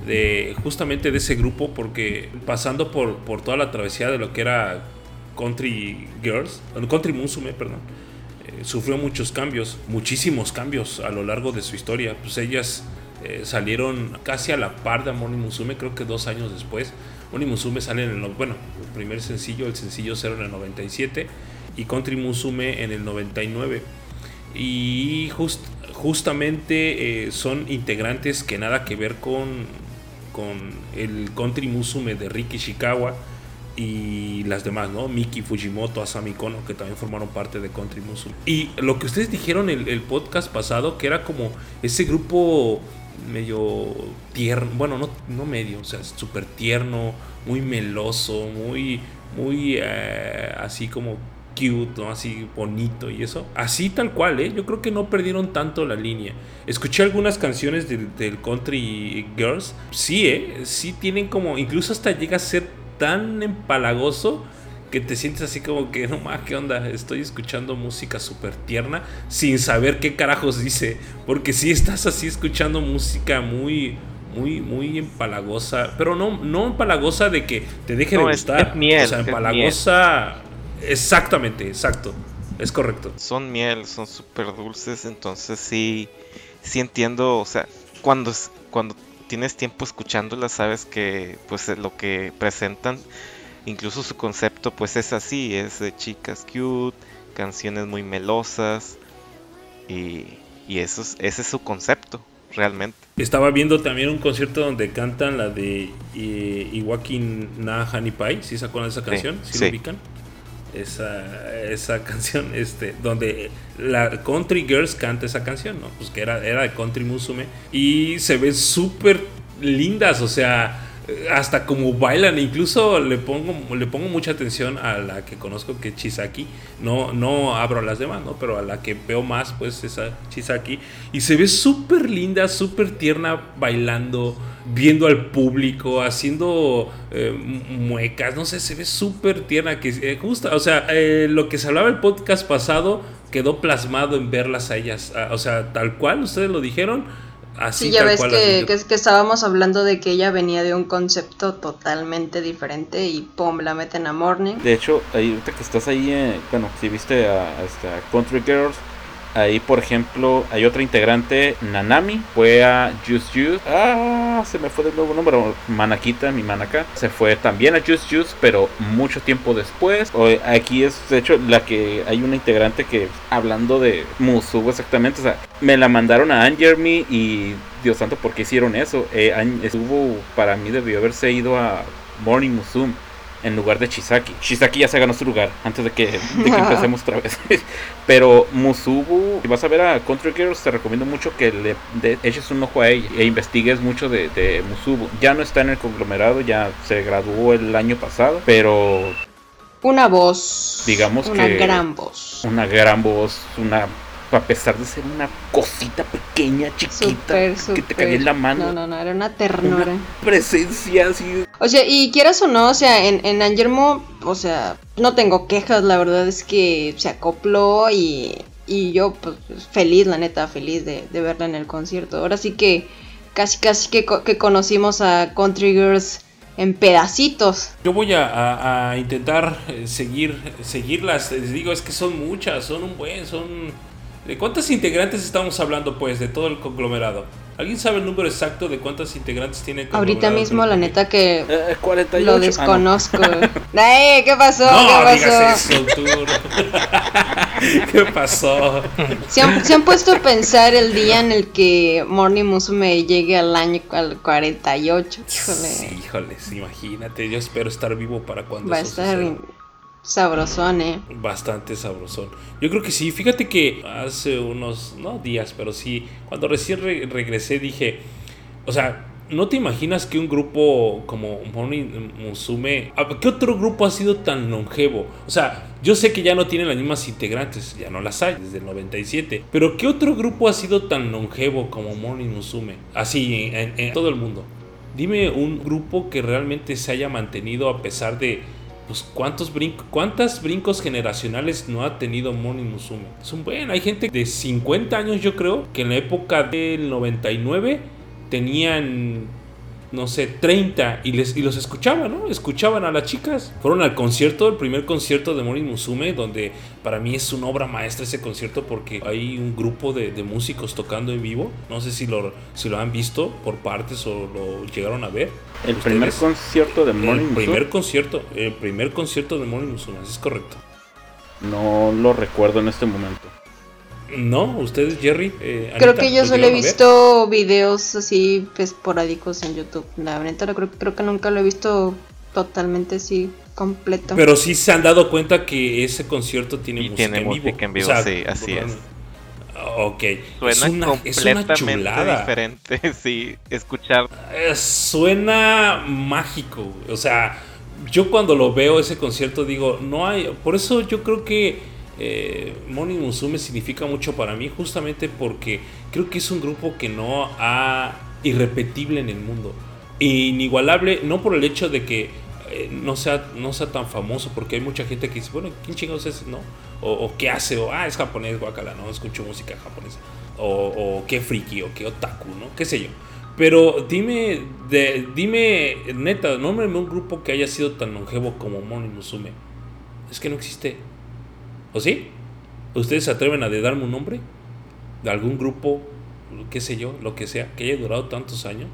A: de justamente de ese grupo porque pasando por, por toda la travesía de lo que era Country Girls, Country Musume, perdón sufrió muchos cambios, muchísimos cambios a lo largo de su historia. Pues ellas eh, salieron casi a la par de Moni Musume, creo que dos años después. Moni Musume sale en el, bueno, el primer sencillo, el sencillo cero en el 97 y Country Musume en el 99. Y just, justamente eh, son integrantes que nada que ver con, con el Country Musume de Ricky Shikawa y las demás, ¿no? Miki Fujimoto, Asami Kono, que también formaron parte de Country Musume. Y lo que ustedes dijeron en el, podcast pasado, que era como ese grupo medio tierno, bueno, no, no medio, o sea, súper tierno, muy meloso, muy, muy eh, así como cute, ¿no? Así bonito y eso. Así tal cual, ¿eh? Yo creo que no perdieron tanto la línea. Escuché algunas canciones del Country Girls. Sí, ¿eh? Sí tienen como, incluso hasta llega a ser tan empalagoso que te sientes así como que, no más, ¿qué onda? Estoy escuchando música súper tierna sin saber qué carajos dice. Porque si estás así escuchando música muy, muy, muy empalagosa. Pero no, no empalagosa de que te deje de gustar.
D: miel,
A: o sea, empalagosa. Exactamente, exacto. Es correcto.
D: Son miel, son súper dulces. Entonces sí, sí entiendo. O sea, cuando, cuando tienes tiempo escuchándola sabes que pues lo que presentan incluso su concepto pues es así es de chicas cute canciones muy melosas y, y eso es, ese es su concepto realmente
A: estaba viendo también un concierto donde cantan la de eh, Iwaki na Honey Pie ¿sí se acuerdan de esa canción? ¿sí, lo ubican? Esa, esa canción, este, donde la Country Girls canta esa canción, ¿no? Pues que era, era de Country Musume. Y se ven súper lindas, o sea, hasta como bailan, incluso le pongo, le pongo mucha atención a la que conozco que es Chisaki, no, no abro a las demás, ¿no? pero a la que veo más, pues esa Chisaki, y se ve súper linda, súper tierna bailando, viendo al público, haciendo eh, muecas, no sé, se ve súper tierna, que eh, o sea, eh, lo que se hablaba el podcast pasado quedó plasmado en verlas a ellas, o sea, tal cual, ustedes lo dijeron,
B: sí, ya ves que, que, estábamos hablando de que ella venía de un concepto totalmente diferente y pum, la meten a Morning.
C: De hecho, ahorita que estás ahí, eh, bueno, si viste a, a Country Girls, Ahí, por ejemplo, hay otra integrante, Nanami, fue a Juice Juice. Ah, se me fue de nuevo número. Manakita, mi manaka. Se fue también a Juice Juice, pero mucho tiempo después. Aquí es, de hecho, la que hay una integrante que, hablando de Musubo exactamente, o sea, me la mandaron a Angermy y Dios santo, ¿por qué hicieron eso? Eh, para mí debió haberse ido a Morning Musume en lugar de Chisaki. Chisaki ya se ganó su lugar antes de que, de que empecemos otra vez. Pero Musubu, si vas a ver a Country Girls, te recomiendo mucho que le eches un ojo a ella e investigues mucho de, de Musubu. Ya no está en el conglomerado, ya se graduó el año pasado, pero
B: una voz.
C: Digamos
B: una gran voz.
C: Una gran voz, una a pesar de ser una cosita pequeña, chiquita, que te caía en la mano.
B: No, no, no, era una ternura.
C: presencia así.
B: O sea, y quieras o no, o sea, en, en Angermo, o sea, no tengo quejas, la verdad es que se acopló y, y yo, pues, feliz, la neta, feliz de, de verla en el concierto. Ahora sí que casi, casi que, que conocimos a Country Girls en pedacitos.
A: Yo voy a, a, intentar eh, seguir, seguirlas. Les digo, es que son muchas, son un buen, son ¿De cuántas integrantes estamos hablando, pues, de todo el conglomerado? ¿Alguien sabe el número exacto de cuántas integrantes tiene el
B: Ahorita mismo, la neta que
C: eh, 48.
B: lo desconozco. Ah, ¿Qué pasó?
A: No,
B: ¿Qué
A: pasó? eso, tú. ¿Qué pasó?
B: ¿Se han, ¿Se han, puesto a pensar el día en el que Morning Musume llegue al año al 48?
A: Híjole. Sí, híjoles, imagínate. Yo espero estar vivo para cuando
B: Va a estar Sabrosón, eh.
A: Bastante sabrosón. Yo creo que sí. Fíjate que hace unos, no días, pero sí, cuando recién regresé dije, o sea, ¿no te imaginas que un grupo como Moni Musume, qué otro grupo ha sido tan longevo? O sea, yo sé que ya no tienen las mismas integrantes, ya no las hay desde el 97, pero ¿qué otro grupo ha sido tan longevo como Moni Musume? Así, en, en todo el mundo. Dime un grupo que realmente se haya mantenido a pesar de pues cuántos brincos, cuántas brincos generacionales no ha tenido Moni Musume. Es un buen, hay gente de 50 años yo creo que en la época del 99 tenían no sé, 30 y, les, y los escuchaban, ¿no? Escuchaban a las chicas. Fueron al concierto, el primer concierto de Mori Musume, donde para mí es una obra maestra ese concierto porque hay un grupo de, músicos tocando en vivo. No sé si lo, si lo han visto por partes o lo llegaron a ver.
C: El primer concierto de Mori
A: Musume. El primer concierto, el primer concierto de Mori Musume, es correcto.
C: No lo recuerdo en este momento.
A: No, ustedes, Jerry.
B: Eh, creo que yo solo he visto videos así esporádicos en YouTube. La verdad, creo, creo que nunca lo he visto totalmente así completo.
A: Pero sí se han dado cuenta que ese concierto tiene música
D: tiene
A: en vivo.
D: Música en vivo, sí, así es.
A: Ok.
D: Suena completamente diferente, sí, escuchar.
A: Eh, suena mágico, o sea, yo cuando lo veo ese concierto digo, no hay, por eso yo creo que eh, Moni Musume significa mucho para mí justamente porque creo que es un grupo que no ha irrepetible en el mundo. Inigualable, no por el hecho de que eh, no, sea, no sea tan famoso, porque hay mucha gente que dice, bueno, ¿quién chingados es? ¿No? O, qué hace, o ah, es japonés, guacala, no, escucho música japonesa. O, o qué friki, o qué otaku, ¿no? ¿Qué sé yo? Pero dime, de, dime, neta, nómbrame un grupo que haya sido tan longevo como Moni Musume. Es que no existe. ¿O sí? ¿Ustedes se atreven a darme un nombre? ¿De algún grupo, qué sé yo, lo que sea, que haya durado tantos años?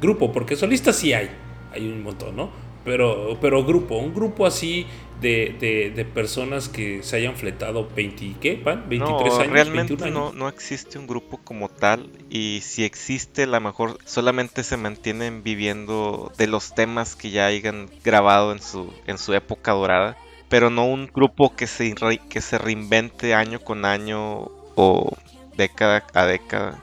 A: Grupo, porque solistas sí hay. Hay un montón, ¿no? Pero, pero grupo, un grupo así de, de, personas que se hayan fletado 20, ¿qué? ¿Van? 23
D: no,
A: años.
D: Realmente No, no existe un grupo como tal y si existe, a lo mejor solamente se mantienen viviendo de los temas que ya hayan grabado en su, en su época dorada, pero no un grupo que se, que se reinvente año con año o década a década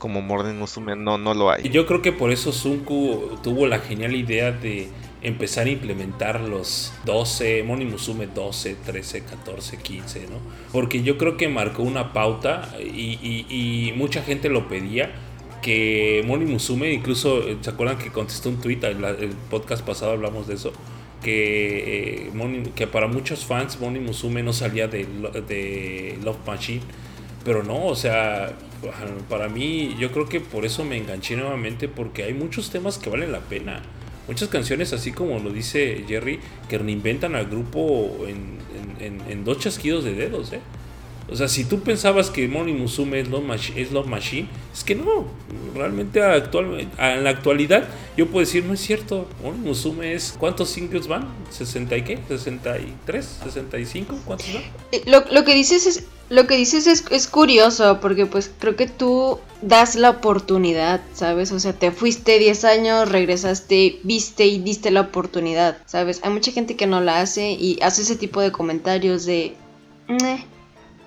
D: como Morden Musume, no, no lo hay.
A: Yo creo que por eso Sunku tuvo la genial idea de empezar a implementar los 12, Moni Musume 12, 13, 14, 15, ¿no? Porque yo creo que marcó una pauta y, mucha gente lo pedía. Que Moni Musume, incluso, ¿se acuerdan que contestó un tweet? El, el podcast pasado hablamos de eso. Que, eh, que para muchos fans Moni Musume no salía de, Love Machine. Pero no, o sea, para mí, yo creo que por eso me enganché nuevamente, porque hay muchos temas que valen la pena. Muchas canciones, así como lo dice Jerry, que reinventan al grupo en, dos chasquidos de dedos, ¿eh? O sea, si tú pensabas que Moni Musume es Love, Machine, es que no. Realmente actual, en la actualidad yo puedo decir, no es cierto. Moni Musume es... ¿Cuántos singles van? ¿60 y qué? ¿63? ¿65? ¿Cuántos van?
B: Eh, lo, lo que dices es lo que dices es, es, curioso porque pues creo que tú das la oportunidad, ¿sabes? O sea, te fuiste 10 años, regresaste, viste y diste la oportunidad, ¿sabes? Hay mucha gente que no la hace y hace ese tipo de comentarios de...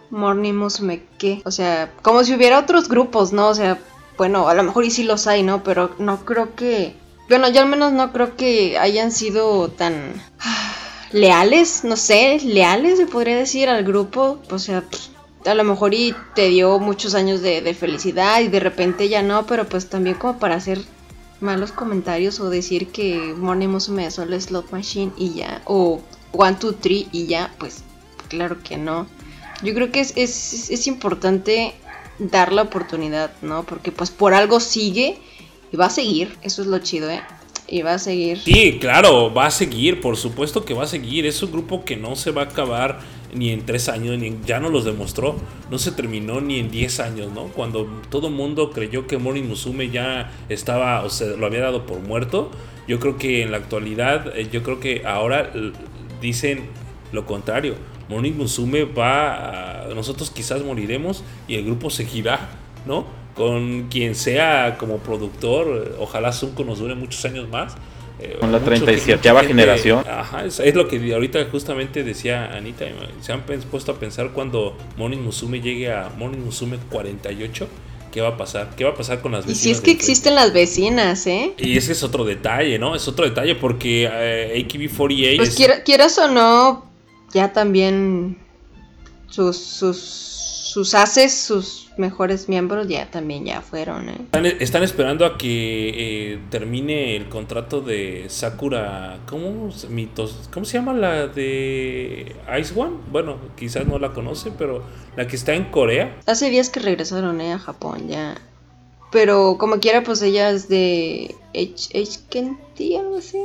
B: Morning Musume, ¿qué? O sea, como si hubiera otros grupos, ¿no? O sea, bueno, a lo mejor y sí los hay, ¿no? Pero no creo que... Bueno, yo al menos no creo que hayan sido tan leales, no sé, leales se podría decir al grupo, o sea, a lo mejor y te dio muchos años de, felicidad y de repente ya no, pero pues también como para hacer malos comentarios o decir que Morning Musume solo es Slot Machine y ya, o One, Two, Three y ya, pues claro que no. Yo creo que es, es, es importante dar la oportunidad, ¿no? Porque pues por algo sigue y va a seguir, eso es lo chido, ¿eh? Y va a seguir.
A: Sí, claro, va a seguir, por supuesto que va a seguir. Es un grupo que no se va a acabar ni en tres años, ni ya no los demostró, no se terminó ni en diez años, ¿no? Cuando todo mundo creyó que Mori Musume ya estaba, o se lo había dado por muerto, yo creo que en la actualidad, eh, yo creo que ahora dicen lo contrario. Mori Musume va, a, nosotros quizás moriremos y el grupo seguirá, ¿no? Con quien sea como productor, ojalá Zunko nos dure muchos años más
C: eh, Con la 37 generación.
A: Ajá, es, lo que ahorita justamente decía Anita. Se han puesto a pensar cuando Morning Musume llegue a Morning Musume 48. ¿Qué va a pasar? ¿Qué va a pasar con las
B: vecinas? Y si es que existen las vecinas, ¿eh?
A: Y ese es otro detalle, ¿no? Es otro detalle porque eh, AKB48.
B: Pues quieras o no, ya también sus, sus, sus haces, sus mejores miembros ya también ya fueron. ¿eh?
A: Están, esperando a que eh, termine el contrato de Sakura. ¿Cómo, mitos, ¿Cómo se llama la de Ice One? Bueno, quizás no la conoce, pero la que está en Corea.
B: Hace días que regresaron ¿eh? a Japón ya. Pero como quiera, pues ella es de H. H. algo así.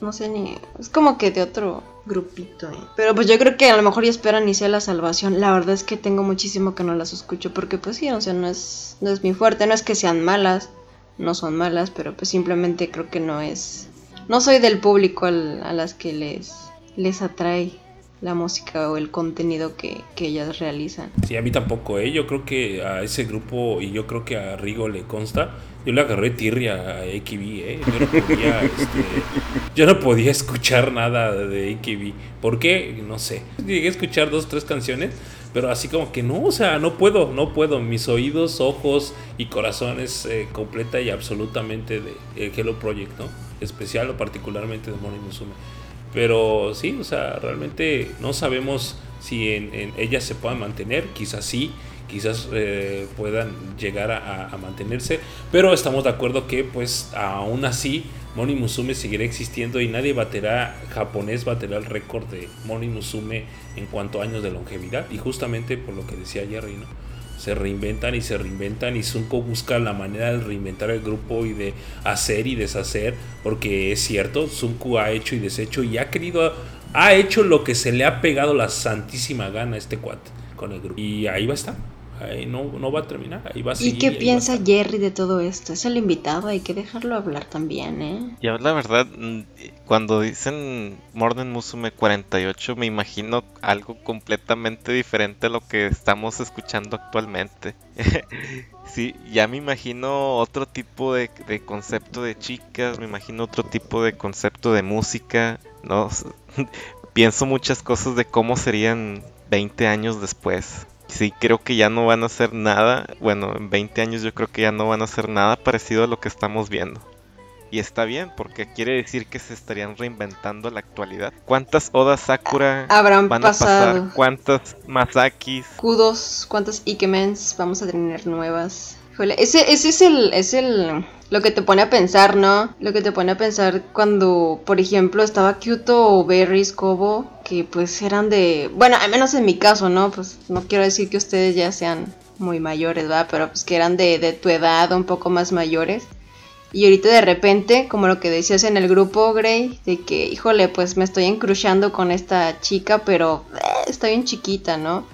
B: No sé ni. Es como que de otro grupito. ¿eh? Pero pues yo creo que a lo mejor ya esperan y sea la salvación. La verdad es que tengo muchísimo que no las escucho porque pues sí, o sea, no es, no es mi fuerte. No es que sean malas, no son malas, pero pues simplemente creo que no es... No soy del público a las que les, les atrae la música o el contenido que, que, ellas realizan.
A: Sí, a mí tampoco, ¿eh? Yo creo que a ese grupo y yo creo que a Rigo le consta yo le agarré tirria a AKB, ¿eh? Yo no podía, este, yo no podía escuchar nada de AKB. ¿Por qué? No sé. Llegué a escuchar dos, tres canciones, pero así como que no, o sea, no puedo, no puedo. Mis oídos, ojos y corazones eh, completa y absolutamente de Hello Project, ¿no? Especial o particularmente de Moni Musume. Pero sí, o sea, realmente no sabemos si en, en ellas se puedan mantener, quizás sí quizás eh, puedan llegar a, mantenerse, pero estamos de acuerdo que pues aún así Moni Musume seguirá existiendo y nadie baterá, japonés baterá el récord de Moni Musume en cuanto a años de longevidad. Y justamente por lo que decía Jerry, ¿no? Se reinventan y se reinventan y Sunko busca la manera de reinventar el grupo y de hacer y deshacer, porque es cierto, Sunko ha hecho y deshecho y ha querido, ha hecho lo que se le ha pegado la santísima gana a este cuate con el grupo. Y ahí va a estar no, no va a terminar, ahí va a
B: ¿Y qué piensa Jerry de todo esto? Es el invitado, hay que dejarlo hablar también, ¿eh?
D: Y la verdad, mm, cuando dicen Morden Musume 48, me imagino algo completamente diferente a lo que estamos escuchando actualmente. sí, ya me imagino otro tipo de, de concepto de chicas, me imagino otro tipo de concepto de música, ¿no? Pienso muchas cosas de cómo serían 20 años después sí creo que ya no van a hacer nada, bueno, en 20 años yo creo que ya no van a hacer nada parecido a lo que estamos viendo. Y está bien, porque quiere decir que se estarían reinventando la actualidad. ¿Cuántas Oda Sakura
B: habrán van a pasar?
D: ¿Cuántas Masakis?
B: Kudos, ¿cuántas Ikemens vamos a tener nuevas? Ese, ese es el, es el, lo que te pone a pensar, ¿no? Lo que te pone a pensar cuando, por ejemplo, estaba Kyoto o Berries, Kobo, que pues eran de, bueno, al menos en mi caso, ¿no? Pues no quiero decir que ustedes ya sean muy mayores, ¿verdad? Pero pues que eran de, de tu edad, un poco más mayores. Y ahorita de repente, como lo que decías en el grupo, Grey, de que, híjole, pues me estoy encruchando con esta chica, pero eh, está bien chiquita, ¿no?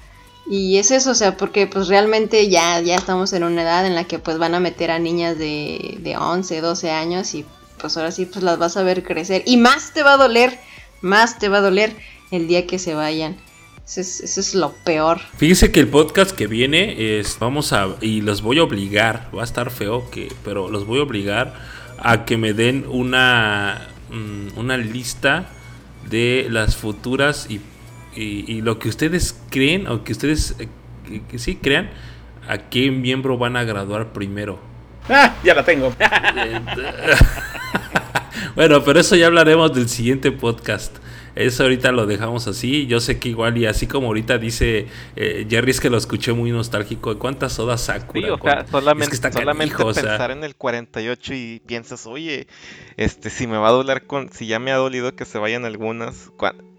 B: Y es eso, o sea, porque pues realmente ya, ya estamos en una edad en la que pues van a meter a niñas de, de 11, 12 años y pues ahora sí pues las vas a ver crecer. Y más te va a doler, más te va a doler el día que se vayan. Eso es, lo peor.
A: Fíjese que el podcast que viene es, vamos a, y los voy a obligar, va a estar feo, que, pero los voy a obligar a que me den una, mm, una lista de las futuras y y, lo que ustedes creen o que ustedes eh, que, sí crean a qué miembro van a graduar primero.
C: Ah, ya la tengo.
A: bueno, pero eso ya hablaremos del siguiente podcast. Eso ahorita lo dejamos así. Yo sé que igual y así como ahorita dice eh, Jerry es que lo escuché muy nostálgico. ¿Cuántas sodas Sakura?
D: solamente, pensar en el 48 y piensas, oye, este, si me va a doler con, si ya me ha dolido que se vayan algunas,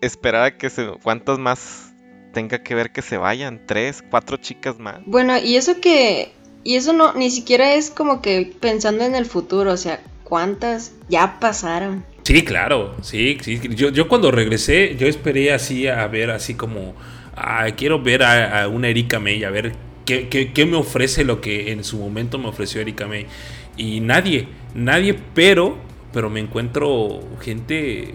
D: esperar a que se, cuántas más tenga que ver que se vayan, tres, cuatro chicas más.
B: Bueno, y eso que, y eso no, ni siquiera es como que pensando en el futuro, o sea, cuántas ya pasaron.
A: Sí, claro, sí, sí. Yo, yo cuando regresé, yo esperé así a ver, así como, ah, quiero ver a, una Erika May, a ver qué, qué, me ofrece lo que en su momento me ofreció Erika May. Y nadie, nadie, pero, pero me encuentro gente,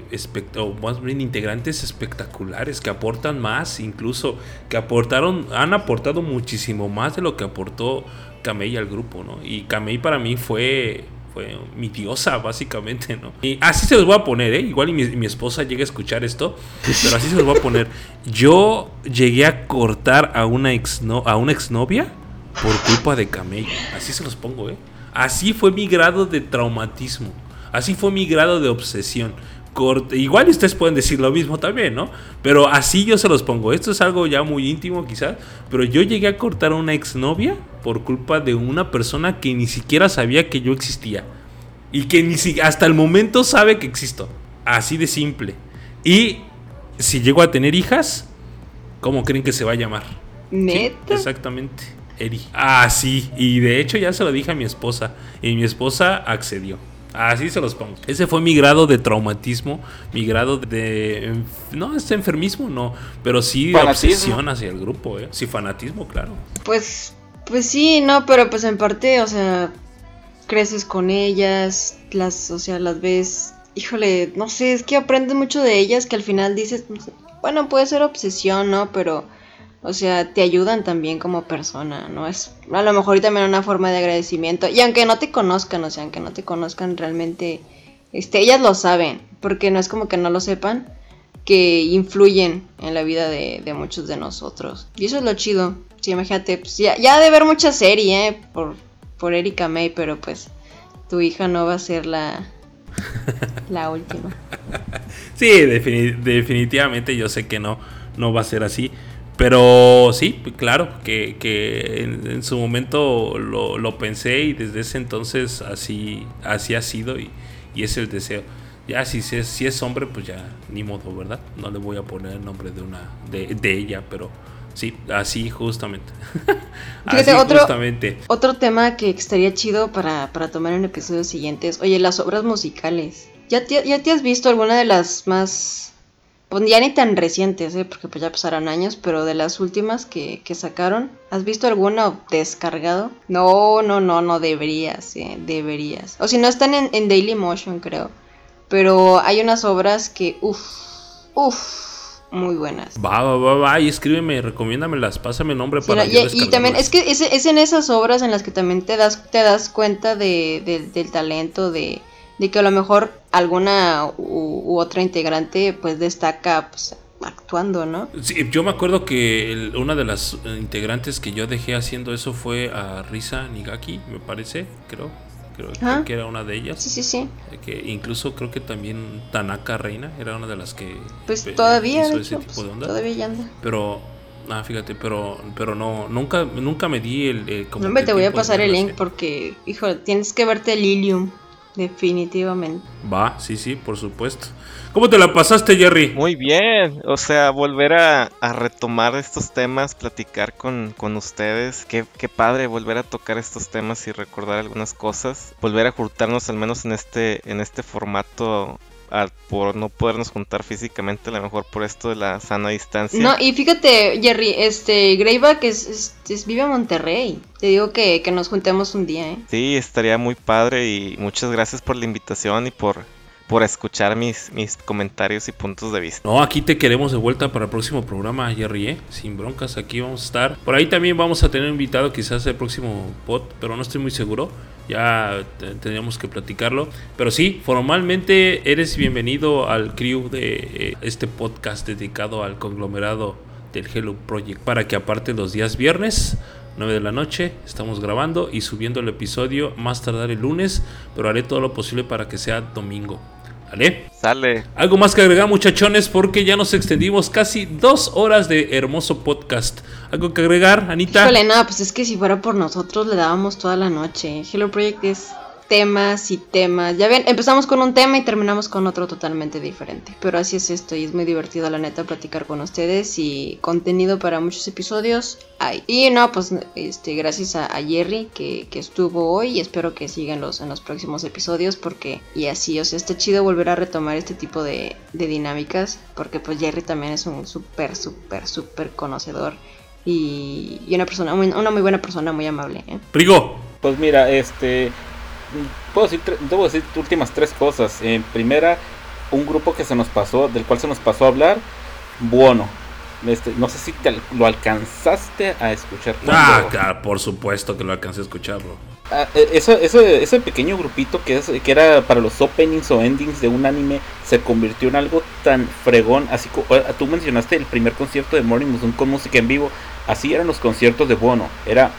A: o más bien integrantes espectaculares que aportan más, incluso que aportaron, han aportado muchísimo más de lo que aportó Kamei al grupo, ¿no? Y Kamei para mí fue fue mi diosa, básicamente, ¿no? Y así se los voy a poner, ¿eh? Igual y mi, esposa llega a escuchar esto, pero así se los voy a poner. Yo llegué a cortar a una, ex a una exnovia por culpa de Camello. Así se los pongo, ¿eh? Así fue mi grado de traumatismo. Así fue mi grado de obsesión. Igual ustedes pueden decir lo mismo también, ¿no? Pero así yo se los pongo. Esto es algo ya muy íntimo quizás. Pero yo llegué a cortar a una exnovia por culpa de una persona que ni siquiera sabía que yo existía. Y que ni si hasta el momento sabe que existo. Así de simple. Y si llego a tener hijas, ¿cómo creen que se va a llamar?
B: ¿Neta?
A: exactamente. Eri. Ah, sí. Y de hecho ya se lo dije a mi esposa. Y mi esposa accedió. Así se los pongo. Ese fue mi grado de traumatismo, mi grado de... No, este enfermismo, no, pero sí de obsesión hacia el grupo, ¿eh? Sí, fanatismo, claro.
B: Pues, pues sí, no, pero pues en parte, o sea, creces con ellas, las, o sea, las ves... Híjole, no sé, es que aprendes mucho de ellas que al final dices, bueno, puede ser obsesión, ¿no? Pero o sea, te ayudan también como persona, ¿no? Es a lo mejor también una forma de agradecimiento. Y aunque no te conozcan, o sea, aunque no te conozcan realmente, este, ellas lo saben, porque no es como que no lo sepan, que influyen en la vida de, muchos de nosotros. Y eso es lo chido. Sí, imagínate, pues ya, ya de ver mucha serie, ¿eh? Por, por Erika May, pero pues tu hija no va a ser la, la última.
A: Sí, definitivamente yo sé que no, no va a ser así. Pero sí, claro, que, en, su momento lo, pensé y desde ese entonces así, así ha sido y, y es el deseo. Ya si es, si es hombre, pues ya ni modo, ¿verdad? No le voy a poner el nombre de una de, de ella, pero sí, así justamente.
B: así otro, justamente. Otro tema que estaría chido para, para tomar en episodios siguientes. Oye, las obras musicales. ¿Ya te, ¿Ya te has visto alguna de las más pues ya ni tan recientes, ¿eh? porque pues ya pasaron años, pero de las últimas que, que sacaron, ¿has visto alguna descargado? No, no, no, no deberías, ¿eh? deberías. O si no, están en, en Daily Motion, creo. Pero hay unas obras que, uff, uff, muy buenas.
A: Va, va, va, va, y escríbeme, recomiéndamelas, pásame nombre para
B: y, y, también es que es, es, en esas obras en las que también te das, te das cuenta de, del talento de, de que a lo mejor alguna u, otra integrante pues destaca pues, actuando, ¿no?
A: Sí, yo me acuerdo que una de las integrantes que yo dejé haciendo eso fue a Risa Nigaki, me parece, creo creo, que era una de ellas.
B: Sí, sí, sí.
A: Que incluso creo que también Tanaka Reina era una de las que
B: pues todavía hizo ese tipo de onda. Todavía ya anda.
A: Pero Ah, fíjate, pero pero no nunca nunca me di el,
B: No me te voy a pasar el link porque hijo, tienes que verte Lilium definitivamente.
A: Va, sí, sí, por supuesto. ¿Cómo te la pasaste, Jerry?
D: Muy bien, o sea, volver a, retomar estos temas, platicar con, ustedes. Qué, qué, padre volver a tocar estos temas y recordar algunas cosas. Volver a juntarnos al menos en este, en este formato por no podernos juntar físicamente, a lo mejor por esto de la sana distancia.
B: No, y fíjate, Jerry, este, Greyback es, es, vive en Monterrey. Te digo que, que nos juntemos un día, ¿eh?
D: Sí, estaría muy padre y muchas gracias por la invitación y por por escuchar mis, mis comentarios y puntos de vista.
A: No, aquí te queremos de vuelta para el próximo programa, Jerry, ¿eh? sin broncas, aquí vamos a estar. Por ahí también vamos a tener invitado quizás el próximo pod, pero no estoy muy seguro. Ya tendríamos que platicarlo. Pero sí, formalmente eres bienvenido al crew de eh, este podcast dedicado al conglomerado del Hello Project. Para que aparte los días viernes 9 de la noche. Estamos grabando y subiendo el episodio más tardar el lunes, pero haré todo lo posible para que sea domingo. ¿Vale?
D: Sale.
A: Algo más que agregar, muchachones, porque ya nos extendimos casi dos horas de hermoso podcast. ¿Algo que agregar, Anita?
B: Híjole, nada, pues es que si fuera por nosotros le dábamos toda la noche. Hello Project es temas y temas. Ya ven, empezamos con un tema y terminamos con otro totalmente diferente. Pero así es esto y es muy divertido la neta platicar con ustedes y contenido para muchos episodios hay. Y no, pues este, gracias a, Jerry que, estuvo hoy y espero que sigan los, en los próximos episodios porque y así, o sea, está chido volver a retomar este tipo de, dinámicas porque pues Jerry también es un súper, súper, súper conocedor. Y, una persona, una muy buena persona, muy amable. ¿eh?
A: Prigo.
C: Pues mira, este, puedo decir, debo decir últimas tres cosas. En primera, un grupo que se nos pasó, del cual se nos pasó a hablar, Buono. Este, no sé si lo alcanzaste a escuchar.
A: Ah, claro, por supuesto que lo alcancé a escuchar, bro.
C: Ah, e, ese, pequeño grupito que, es, que era para los openings o endings de un anime se convirtió en algo tan fregón. Así como tú mencionaste el primer concierto de Morning Musume con música en vivo. Así eran los conciertos de Bono. Era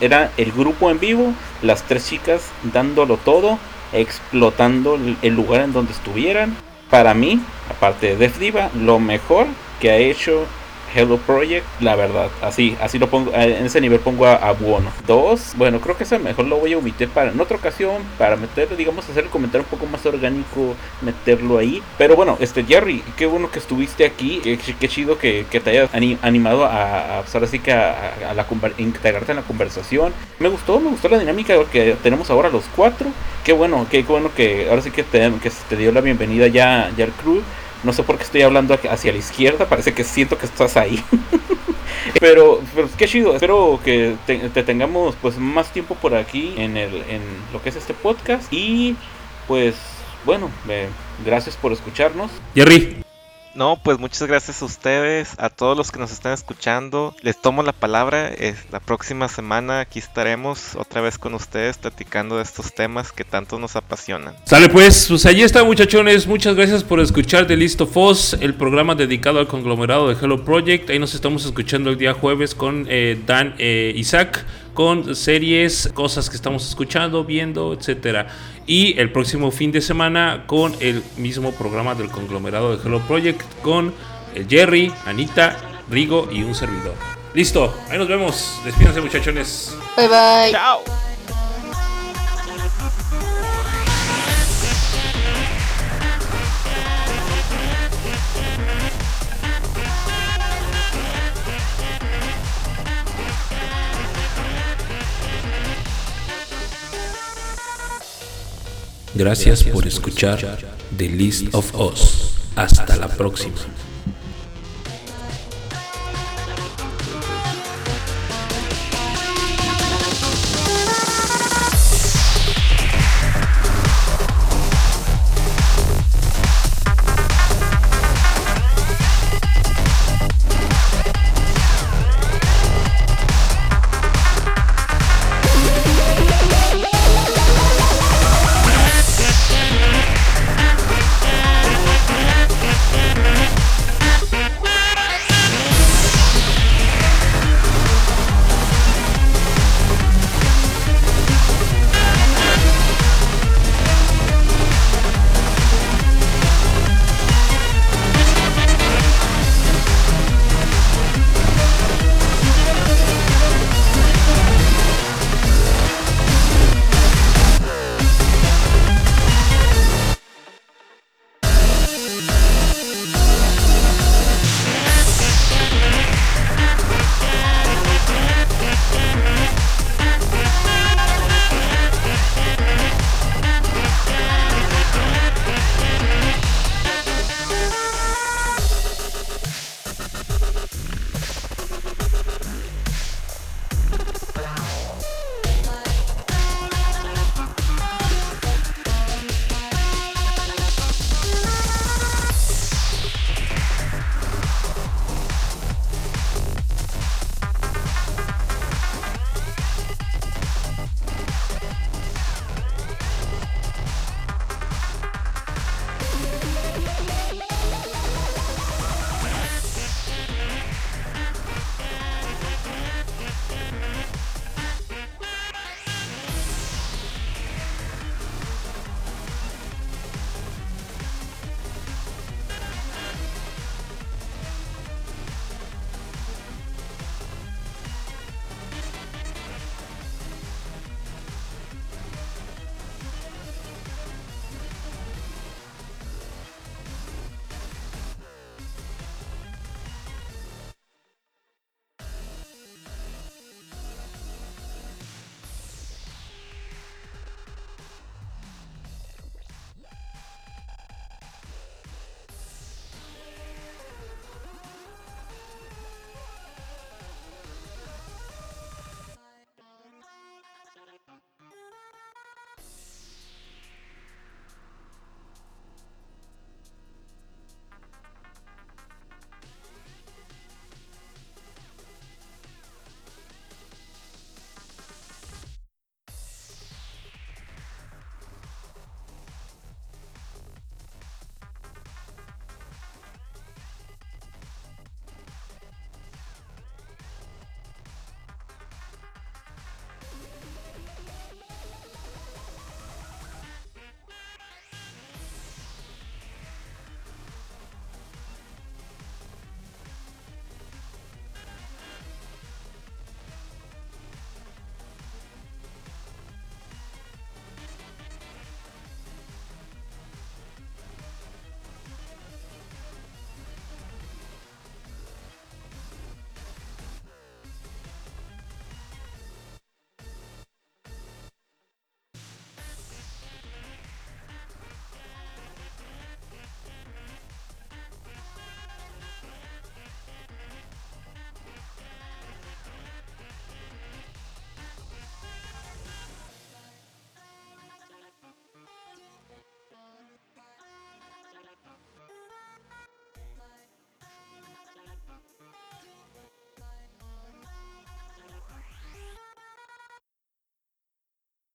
C: era el grupo en vivo, las tres chicas dándolo todo, explotando el lugar en donde estuvieran. Para mí, aparte de Def Diva, lo mejor que ha hecho Hello Project, la verdad, así, así lo pongo, eh, en ese nivel pongo a, a Buono. Dos, bueno, creo que eso mejor lo voy a omitir para en otra ocasión, para meter, digamos, hacer el comentario un poco más orgánico, meterlo ahí. Pero bueno, este Jerry, qué bueno que estuviste aquí, qué, chido que, te hayas animado a, a, pues que a, la, integrarte en la conversación. Me gustó, me gustó la dinámica que tenemos ahora los cuatro. Qué bueno, qué, bueno que ahora sí que te, que te dio la bienvenida ya, ya al crew. No sé por qué estoy hablando hacia la izquierda, parece que siento que estás ahí. pero, pero qué chido, espero que te, tengamos pues más tiempo por aquí en, el, lo que es este podcast. Y pues bueno, eh, gracias por escucharnos.
A: Jerry.
D: No, pues muchas gracias a ustedes, a todos los que nos están escuchando. Les tomo la palabra. la próxima semana aquí estaremos otra vez con ustedes platicando de estos temas que tanto nos apasionan.
A: Sale pues, pues ahí está muchachones. Muchas gracias por escuchar de Listo Foss, el programa dedicado al conglomerado de Hello Project. Ahí nos estamos escuchando el día jueves con eh, Dan e Isaac con series, cosas que estamos escuchando, viendo, etcétera. Y el próximo fin de semana con el mismo programa del conglomerado de Hello Project con eh, Jerry, Anita, Rigo y un servidor. Listo, ahí nos vemos. Despídense muchachones.
B: Bye bye.
A: Chao. Gracias por escuchar The List of Us. Hasta la próxima.